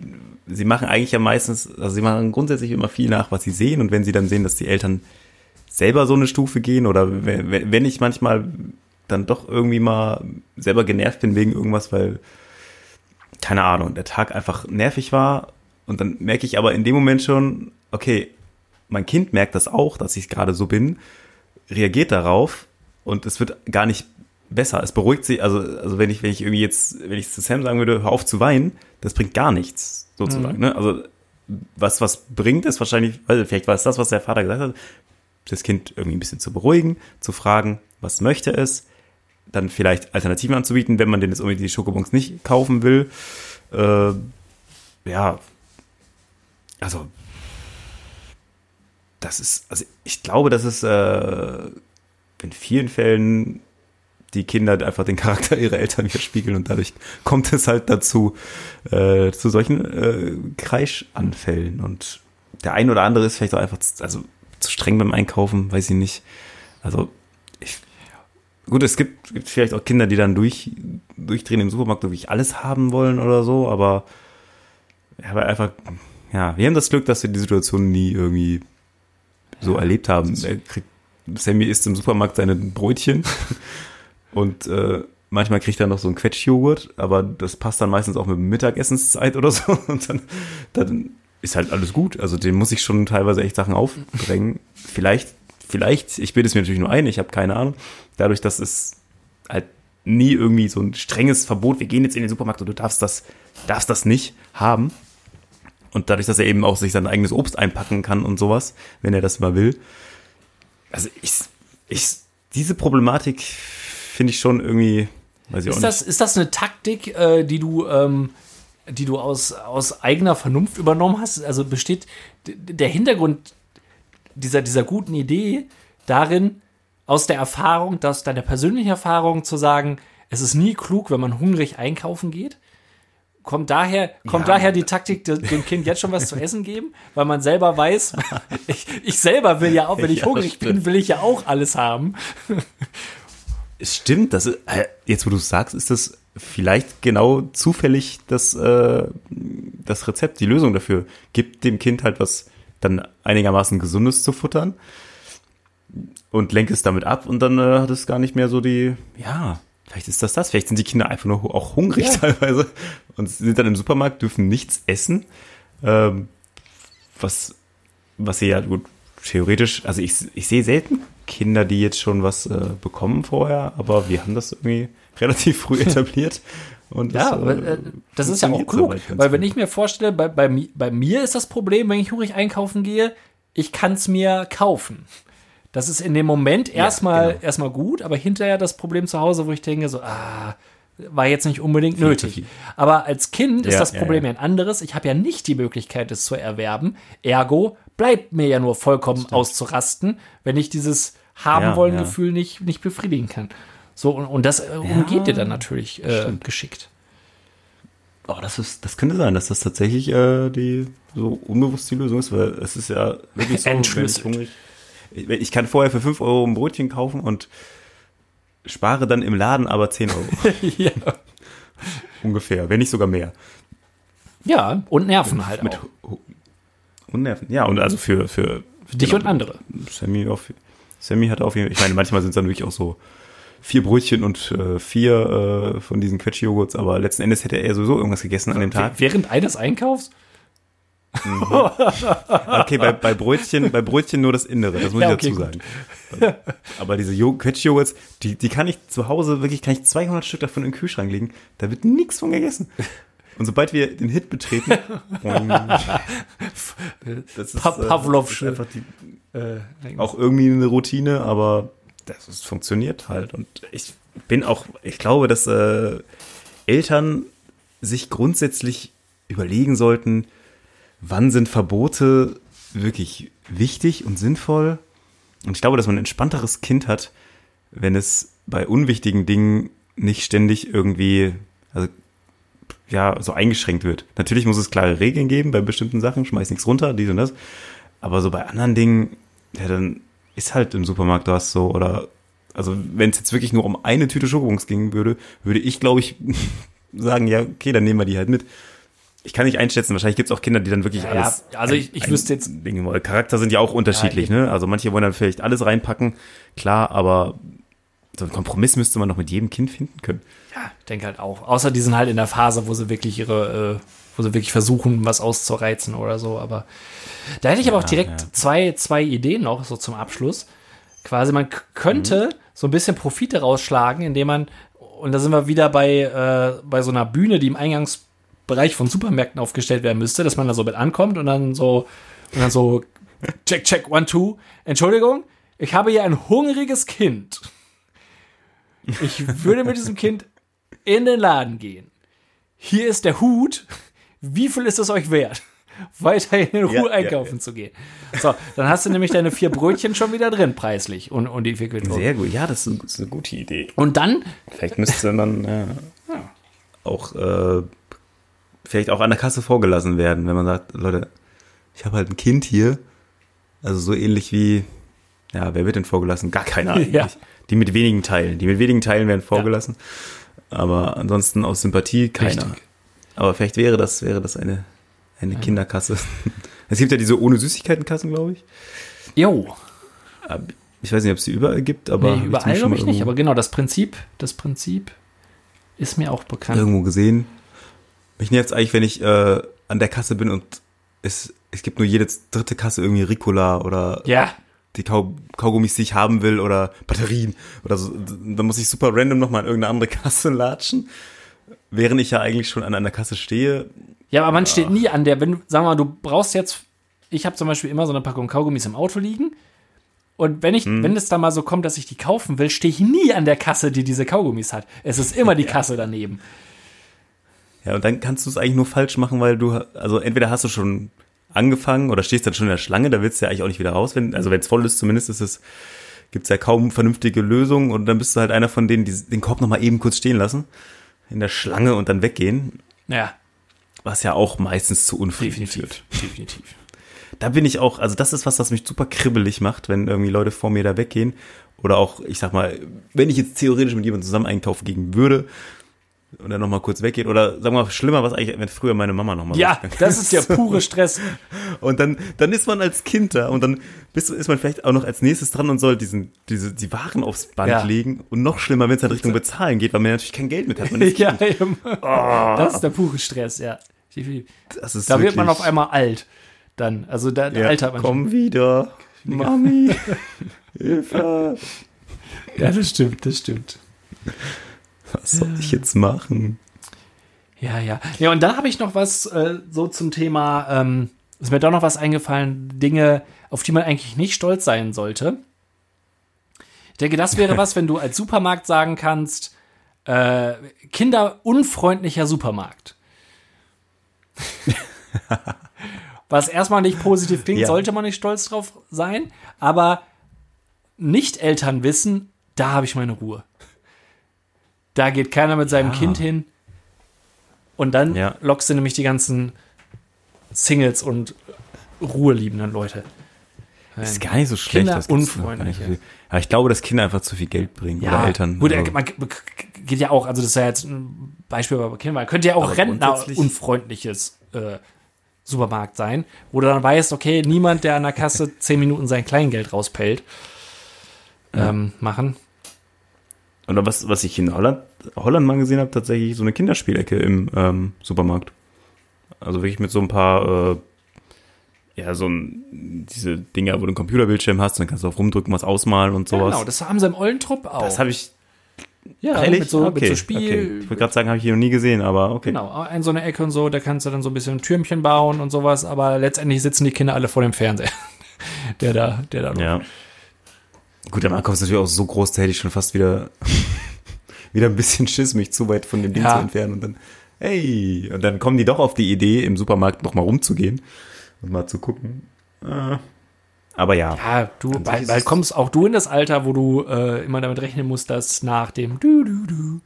C: sie machen eigentlich ja meistens, also sie machen grundsätzlich immer viel nach, was sie sehen und wenn sie dann sehen, dass die Eltern selber so eine Stufe gehen oder wenn, wenn ich manchmal dann doch irgendwie mal selber genervt bin wegen irgendwas, weil keine Ahnung, der Tag einfach nervig war und dann merke ich aber in dem Moment schon, okay, mein Kind merkt das auch, dass ich gerade so bin, reagiert darauf und es wird gar nicht besser. Es beruhigt sich, also, also wenn ich, wenn ich irgendwie jetzt, wenn ich zu Sam sagen würde, hör auf zu weinen, das bringt gar nichts, sozusagen. Ne? Also was, was bringt es wahrscheinlich, also vielleicht war es das, was der Vater gesagt hat, das Kind irgendwie ein bisschen zu beruhigen, zu fragen, was möchte es, dann vielleicht Alternativen anzubieten, wenn man denn jetzt irgendwie die Schokobons nicht kaufen will. Äh, ja, also das ist, also ich glaube, dass es äh, in vielen Fällen die Kinder einfach den Charakter ihrer Eltern widerspiegeln und dadurch kommt es halt dazu, äh, zu solchen äh, Kreischanfällen und der ein oder andere ist vielleicht auch einfach zu, also zu streng beim Einkaufen, weiß ich nicht. Also gut, es gibt, gibt vielleicht auch Kinder, die dann durch, durchdrehen im Supermarkt wirklich alles haben wollen oder so, aber, aber einfach, ja, wir haben das Glück, dass wir die Situation nie irgendwie so erlebt haben. Er kriegt, Sammy isst im Supermarkt seine Brötchen und äh, manchmal kriegt er noch so einen Quetschjoghurt, aber das passt dann meistens auch mit Mittagessenszeit oder so und dann, dann ist halt alles gut. Also den muss ich schon teilweise echt Sachen aufdrängen. Vielleicht, vielleicht, ich bilde es mir natürlich nur ein, ich habe keine Ahnung. Dadurch, dass es halt nie irgendwie so ein strenges Verbot, wir gehen jetzt in den Supermarkt und du darfst das, darfst das nicht haben. Und dadurch, dass er eben auch sich sein eigenes Obst einpacken kann und sowas, wenn er das mal will. Also ich, ich, diese Problematik finde ich schon irgendwie, weiß ich auch
A: Ist das, ist das eine Taktik, äh, die du, ähm, die du aus, aus eigener Vernunft übernommen hast? Also besteht der Hintergrund dieser, dieser guten Idee darin, aus der Erfahrung, aus deiner persönlichen Erfahrung zu sagen, es ist nie klug, wenn man hungrig einkaufen geht? Kommt daher, kommt
C: Ja.
A: daher die Taktik, de- dem Kind jetzt schon was zu essen geben, weil man selber weiß, ich, ich selber will ja auch, wenn ich
C: Ja,
A: hungrig bin,
C: stimmt.
A: will ich ja auch alles haben.
C: Es stimmt, das ist, äh, jetzt wo du es sagst, ist das vielleicht genau zufällig das, äh, das Rezept, die Lösung dafür. Gibt dem Kind halt was dann einigermaßen Gesundes zu futtern. und lenke es damit ab und dann äh, hat es gar nicht mehr so die, ja, vielleicht ist das das, vielleicht sind die Kinder einfach nur auch hungrig
A: Ja.
C: teilweise und sind dann im Supermarkt, dürfen nichts essen, ähm, was, was sie ja gut, theoretisch, also ich, ich sehe selten Kinder, die jetzt schon was äh, bekommen vorher, aber wir haben das irgendwie relativ früh etabliert. Und
A: Ja,
C: das,
A: aber, äh, das ist ja auch klug, weil wenn ich mir vorstelle, bei, bei, bei mir ist das Problem, wenn ich hungrig einkaufen gehe, ich kann es mir kaufen. Das ist in dem Moment erstmal
C: genau.
A: erstmal gut, aber hinterher das Problem zu Hause, wo ich denke, so, ah, war jetzt nicht unbedingt
C: Viel
A: nötig. Aber als Kind ist
C: Ja,
A: das
C: ja,
A: Problem
C: ja.
A: ja ein anderes. Ich habe ja nicht die Möglichkeit, es zu erwerben. Ergo bleibt mir ja nur vollkommen auszurasten, wenn ich dieses haben
C: Ja,
A: wollen
C: ja.
A: Gefühl nicht, nicht befriedigen kann. So, und, und das äh, umgeht dir dann natürlich äh, geschickt.
C: Oh, das ist, das könnte sein, dass das tatsächlich äh, die so unbewusst die Lösung ist, weil es ist ja wirklich so, wenn ich
A: Entschlüsselt.
C: hungrig, ich, kann vorher für 5 Euro ein Brötchen kaufen und spare dann im Laden aber 10 Euro
A: ja.
C: ungefähr, wenn nicht sogar mehr.
A: Ja, und Nerven halt
C: Mit
A: auch.
C: Und Nerven. Ja, und also für, für,
A: Für dich und andere.
C: Sammy auf, Sammy hat auf jeden Fall, ich meine, manchmal sind es dann wirklich auch so vier Brötchen und äh, vier äh, von diesen Quetsch-Joghurts, aber letzten Endes hätte er sowieso irgendwas gegessen an dem Tag.
A: Während eines Einkaufs?
C: Okay, bei, bei Brötchen, bei Brötchen nur das Innere, das muss
A: Ja,
C: ich
A: okay,
C: dazu sagen. Aber diese Jo- Quetsch-Joghurts, die, die kann ich zu Hause wirklich, kann ich 200 Stück davon in den Kühlschrank legen, da wird nichts von gegessen. Und sobald wir den Hit betreten, boing, das ist,
A: Pa- Pavlovsche.
C: das ist einfach die,
A: Äh,
C: auch irgendwie eine Routine, aber das funktioniert halt. Und ich bin auch, ich glaube, dass äh, Eltern sich grundsätzlich überlegen sollten, wann sind Verbote wirklich wichtig und sinnvoll. Und ich glaube, dass man ein entspannteres Kind hat, wenn es bei unwichtigen Dingen nicht ständig irgendwie, also ja, so eingeschränkt wird. Natürlich muss es klare Regeln geben bei bestimmten Sachen, schmeiß nichts runter, dies und das. Aber so bei anderen Dingen, ja, dann ist halt im Supermarkt was so oder also wenn es jetzt wirklich nur um eine Tüte Schokobons gehen würde, würde ich glaube ich sagen, ja, okay, dann nehmen wir die halt mit. Ich kann nicht einschätzen, wahrscheinlich gibt es auch Kinder, die dann wirklich
A: Ja,
C: alles.
A: also ich- ich wüsste jetzt-
C: wollen. Charakter sind ja auch unterschiedlich,
A: Ja,
C: ne? Also manche wollen dann vielleicht alles reinpacken, klar, aber so einen Kompromiss müsste man doch mit jedem Kind finden können.
A: ja, ich denke halt auch. Außer die sind halt in der Phase, wo sie wirklich ihre, äh, sie wirklich versuchen, was auszureizen oder so. Aber da hätte ich aber auch direkt
C: ja.
A: zwei, zwei Ideen noch, so zum Abschluss. Quasi, man könnte so ein bisschen Profite rausschlagen, indem man, und da sind wir wieder bei, äh, bei so einer Bühne, die im Eingangsbereich von Supermärkten aufgestellt werden müsste, dass man da so mit ankommt und dann so, und dann so, check, check, one, two. Entschuldigung, ich habe hier ein hungriges Kind. Ich würde mit diesem Kind in den Laden gehen. Hier ist der Hut. Wie viel ist es euch wert? Weiterhin in Ruhe
C: Ja, ja,
A: einkaufen zu gehen. So, dann hast du nämlich deine vier Brötchen schon wieder drin, preislich. Und, und die vier Quid.
C: Sehr gut, ja, das ist, eine gute Idee.
A: Und dann,
C: Vielleicht müsste man ja, auch äh, vielleicht auch an der Kasse vorgelassen werden, wenn man sagt, Leute, ich habe halt ein Kind hier, also so ähnlich wie, ja, wer wird denn vorgelassen? Gar keiner eigentlich.
A: Ja.
C: Die mit wenigen Teilen, die mit wenigen Teilen werden vorgelassen, aber ansonsten aus Sympathie keiner.
A: Richtig.
C: Aber vielleicht wäre das wäre das eine eine Kinderkasse. Es gibt ja diese ohne Süßigkeitenkassen, glaube ich.
A: jo,
C: Aber Ich weiß nicht, ob es die überall gibt, aber
A: nee, überall glaube ich nicht. Aber genau, das Prinzip, das Prinzip ist mir auch bekannt.
C: irgendwo gesehen. Mich nervt's eigentlich, wenn ich äh, an der Kasse bin und es, es gibt nur jede dritte Kasse irgendwie Ricola oder
A: Ja,
C: die Kau Kaugummis, die ich haben will oder Batterien oder so. Da muss ich super random nochmal in irgendeine andere Kasse latschen, während ich ja eigentlich schon an einer Kasse stehe.
A: Ja, aber man steht nie an der, wenn du, sagen wir mal, du brauchst jetzt, ich habe zum Beispiel immer so eine Packung Kaugummis im Auto liegen. Und wenn ich,
C: Hm.
A: wenn es dann mal so kommt, dass ich die kaufen will, stehe ich nie an der Kasse, die diese Kaugummis hat. Es ist immer die Kasse daneben.
C: Ja, und dann kannst du es eigentlich nur falsch machen, weil du, also entweder hast du schon angefangen oder stehst dann schon in der Schlange, da willst du ja eigentlich auch nicht wieder raus, wenn, also wenn es voll ist, zumindest ist es, gibt's ja kaum vernünftige Lösungen und dann bist du halt einer von denen, die den Korb nochmal eben kurz stehen lassen, in der Schlange und dann weggehen,
A: Ja,
C: was ja auch meistens zu Unfrieden führt.
A: Definitiv.
C: Da bin ich auch, also das ist was, was mich super kribbelig macht, wenn irgendwie Leute vor mir da weggehen oder auch, ich sag mal, wenn ich jetzt theoretisch mit jemandem zusammen einkaufen gehen würde, und dann nochmal kurz weggeht. Oder sagen wir mal, schlimmer was eigentlich, wenn früher meine Mama nochmal
A: Ja, das ist ja pure Stress.
C: Und dann, dann ist man als Kind da und dann bist, ist man vielleicht auch noch als nächstes dran und soll diesen, diese, die Waren aufs Band
A: Ja.
C: legen. Und noch schlimmer, wenn es halt Richtung Bezahlen geht, weil man natürlich kein Geld mit hat.
A: Ja, eben. Das ist der pure Stress, ja.
C: Das ist
A: Da wird man auf einmal alt. Dann, also da, da
C: ja,
A: altert man
C: Komm wieder. Mami. Hilfe.
A: Ja, das stimmt, das stimmt.
C: Was soll ich jetzt machen?
A: Ja, ja. Ja, und dann habe ich noch was äh, so zum Thema, ähm, ist mir doch noch was eingefallen, Dinge, auf die man eigentlich nicht stolz sein sollte. Ich denke, das wäre was, wenn du als Supermarkt sagen kannst, äh, kinderunfreundlicher Supermarkt. was erstmal nicht positiv klingt,
C: Ja.
A: sollte man nicht stolz drauf sein, aber nicht Eltern wissen, da habe ich meine Ruhe. Da geht keiner mit seinem
C: Ja.
A: Kind hin. Und dann
C: Ja.
A: lockst du nämlich die ganzen Singles und ruheliebenden Leute.
C: Das ist gar nicht so schlecht.
A: Kinder
C: das
A: unfreundlich,
C: viel. Aber ich glaube, dass Kinder einfach zu viel Geld bringen.
A: Ja,
C: oder Eltern.
A: Gut,
C: also,
A: man geht ja auch, also das ist ja jetzt ein Beispiel bei Kindern, man könnte ja auch Rentner unfreundliches äh, Supermarkt sein, wo du dann weißt, okay, niemand, der an der Kasse zehn Minuten sein Kleingeld rauspellt, ähm, machen.
C: Oder was, was ich in Holland, Holland mal gesehen habe, tatsächlich so eine Kinderspielecke im ähm, Supermarkt. Also wirklich mit so ein paar, äh, ja, so ein, diese Dinger, wo du einen Computerbildschirm hast, dann kannst du auf rumdrücken, was ausmalen und
A: Ja,
C: sowas.
A: genau, das haben sie im Ollentrupp auch.
C: das habe ich
A: ja,
C: ehrlich?
A: mit so,
C: okay,
A: mit so Spiel.
C: Okay. Ich wollte gerade sagen, habe ich hier noch nie gesehen, aber okay.
A: Genau, in so eine Ecke und so, da kannst du dann so ein bisschen Türmchen bauen und sowas, aber letztendlich sitzen die Kinder alle vor dem Fernseher. Der da, der da
C: Ja. Gut, der Markov ist natürlich auch so groß, da hätte ich schon fast wieder, wieder ein bisschen Schiss, mich zu weit von dem Ding
A: Ja.
C: zu entfernen und dann, hey, und dann kommen die doch auf die Idee, im Supermarkt noch mal rumzugehen und mal zu gucken. Äh, aber ja.
A: Ja, du, bald, bald kommst auch du in das Alter, wo du äh, immer damit rechnen musst, dass nach dem du, du, du,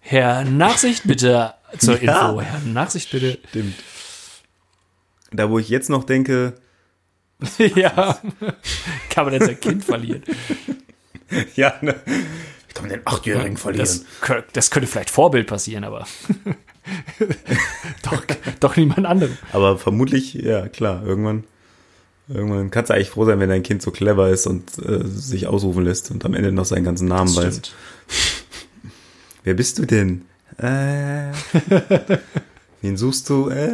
A: Herr Nachsicht bitte zur
C: Ja.
A: Info. Herr Nachsicht bitte.
C: Stimmt. Da, wo ich jetzt noch denke,
A: ja. Kann man jetzt ein Kind verlieren?
C: ja, ne, kann den Achtjährigen
A: Das, kö- das könnte vielleicht Vorbild passieren, aber doch, doch niemand anderem.
C: Aber vermutlich, ja, klar, irgendwann, irgendwann kannst du eigentlich froh sein, wenn dein Kind so clever ist und äh, sich ausrufen lässt und am Ende noch seinen ganzen Namen weiß.
A: Stimmt.
C: Wer bist du denn? Äh, wen suchst du? Äh,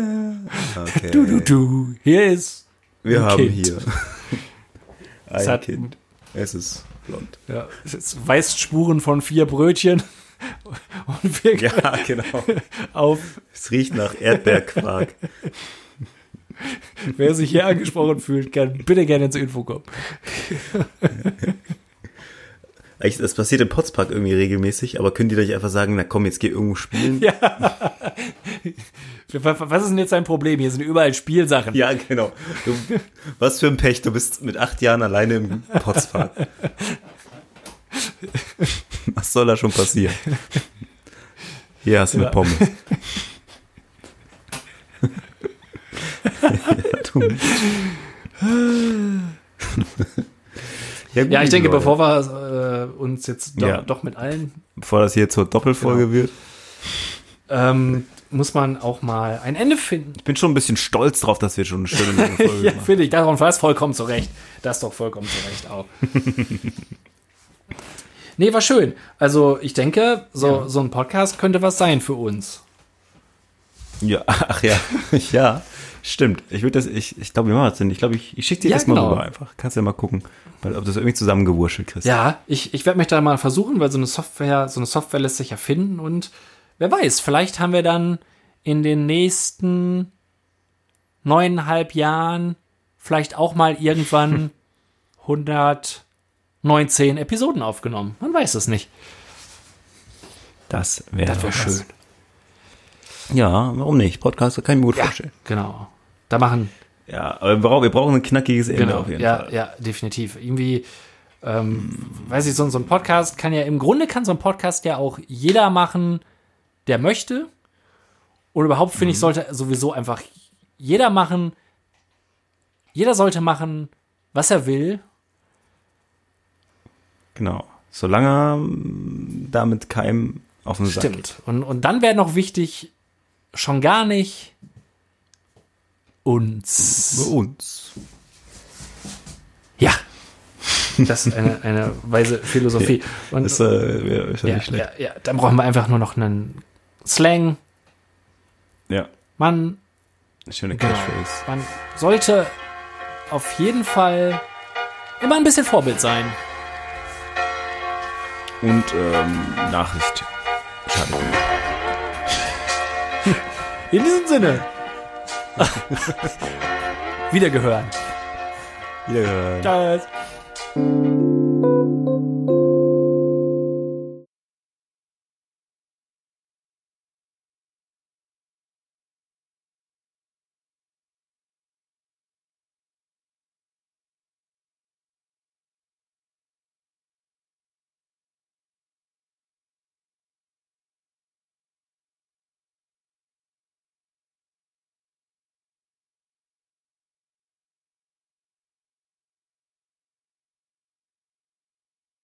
C: okay.
A: Du, du, du. Hier ist.
C: Wir
A: ein
C: haben
A: Kind.
C: hier ein
A: Es
C: Kind. Es ist blond.
A: Ja, es ist- weist Spuren von vier Brötchen. Und wir
C: Ja, genau.
A: auf,
C: Es riecht nach Erdbeerquark.
A: wer sich hier angesprochen fühlt, kann bitte gerne zur Info kommen.
C: Eigentlich, Das passiert im Potspark irgendwie regelmäßig, aber könnt ihr euch einfach sagen, na komm, jetzt geh irgendwo spielen?
A: Ja. Was ist denn jetzt dein Problem? Hier sind überall Spielsachen.
C: Ja, genau. Du, was für ein Pech, du bist mit acht Jahren alleine im Potspark. Was soll da schon passieren? Hier hast du
A: Ja.
C: eine Pommes. ja, gut,
A: Ja, ich denke,
C: Leute.
A: bevor wir äh, uns jetzt doch,
C: Ja.
A: doch mit allen,
C: Bevor das hier zur Doppelfolge
A: Genau.
C: wird.
A: ähm, muss man auch mal ein Ende finden.
C: Ich bin schon ein bisschen stolz drauf, dass wir schon eine schöne lange Folge
A: Ja, finde ich. Darum war es vollkommen zurecht. Das doch vollkommen zurecht auch. nee, war schön. Also, ich denke, so, so ein Podcast könnte was sein für uns.
C: Ja, ach ja, ja, stimmt. Ich würde das, ich, ich glaube, wir machen das denn. Ich glaube, ich, ich schicke dir
A: Ja,
C: das mal
A: genau.
C: rüber einfach. Kannst ja mal gucken, weil, ob du das irgendwie zusammengewurschtelt kriegst.
A: Ja, ich, ich werde mich da mal versuchen, weil so eine Software, so eine Software lässt sich ja finden und wer weiß, vielleicht haben wir dann in den nächsten neuneinhalb Jahren vielleicht auch mal irgendwann 119 Episoden aufgenommen. Man weiß es nicht.
C: Das wäre
A: wäre schön.
C: Ja, warum nicht? Podcast kann ich mir gut vorstellen.
A: Genau. Da machen,
C: Ja, aber wir brauchen, wir brauchen ein knackiges Ende
A: genau,
C: auf jeden
A: ja,
C: Fall.
A: ja, definitiv. Irgendwie, ähm, weiß ich, so, so ein Podcast kann ja, im Grunde kann so ein Podcast ja auch jeder machen, der möchte. Und überhaupt
C: Mhm.
A: finde ich, sollte sowieso einfach jeder machen, jeder sollte machen, was er will.
C: Genau. Solange mm, damit keinem auf den Sack geht.
A: Stimmt. Und, und dann wäre noch wichtig, schon gar nicht uns.
C: Bei uns.
A: Ja. Das ist eine, eine weise Philosophie. Und,
C: Ist, äh, ist ja,
A: ja,
C: nicht schlecht.
A: ja, ja, dann brauchen wir einfach nur noch einen Slang.
C: Ja.
A: Man,
C: Schöne
A: genau,
C: Catchphrase.
A: man sollte auf jeden Fall immer ein bisschen Vorbild sein.
C: Und ähm, Nachricht. Schade.
A: In diesem Sinne. Wiedergehören.
C: Ja.
A: Tschüss.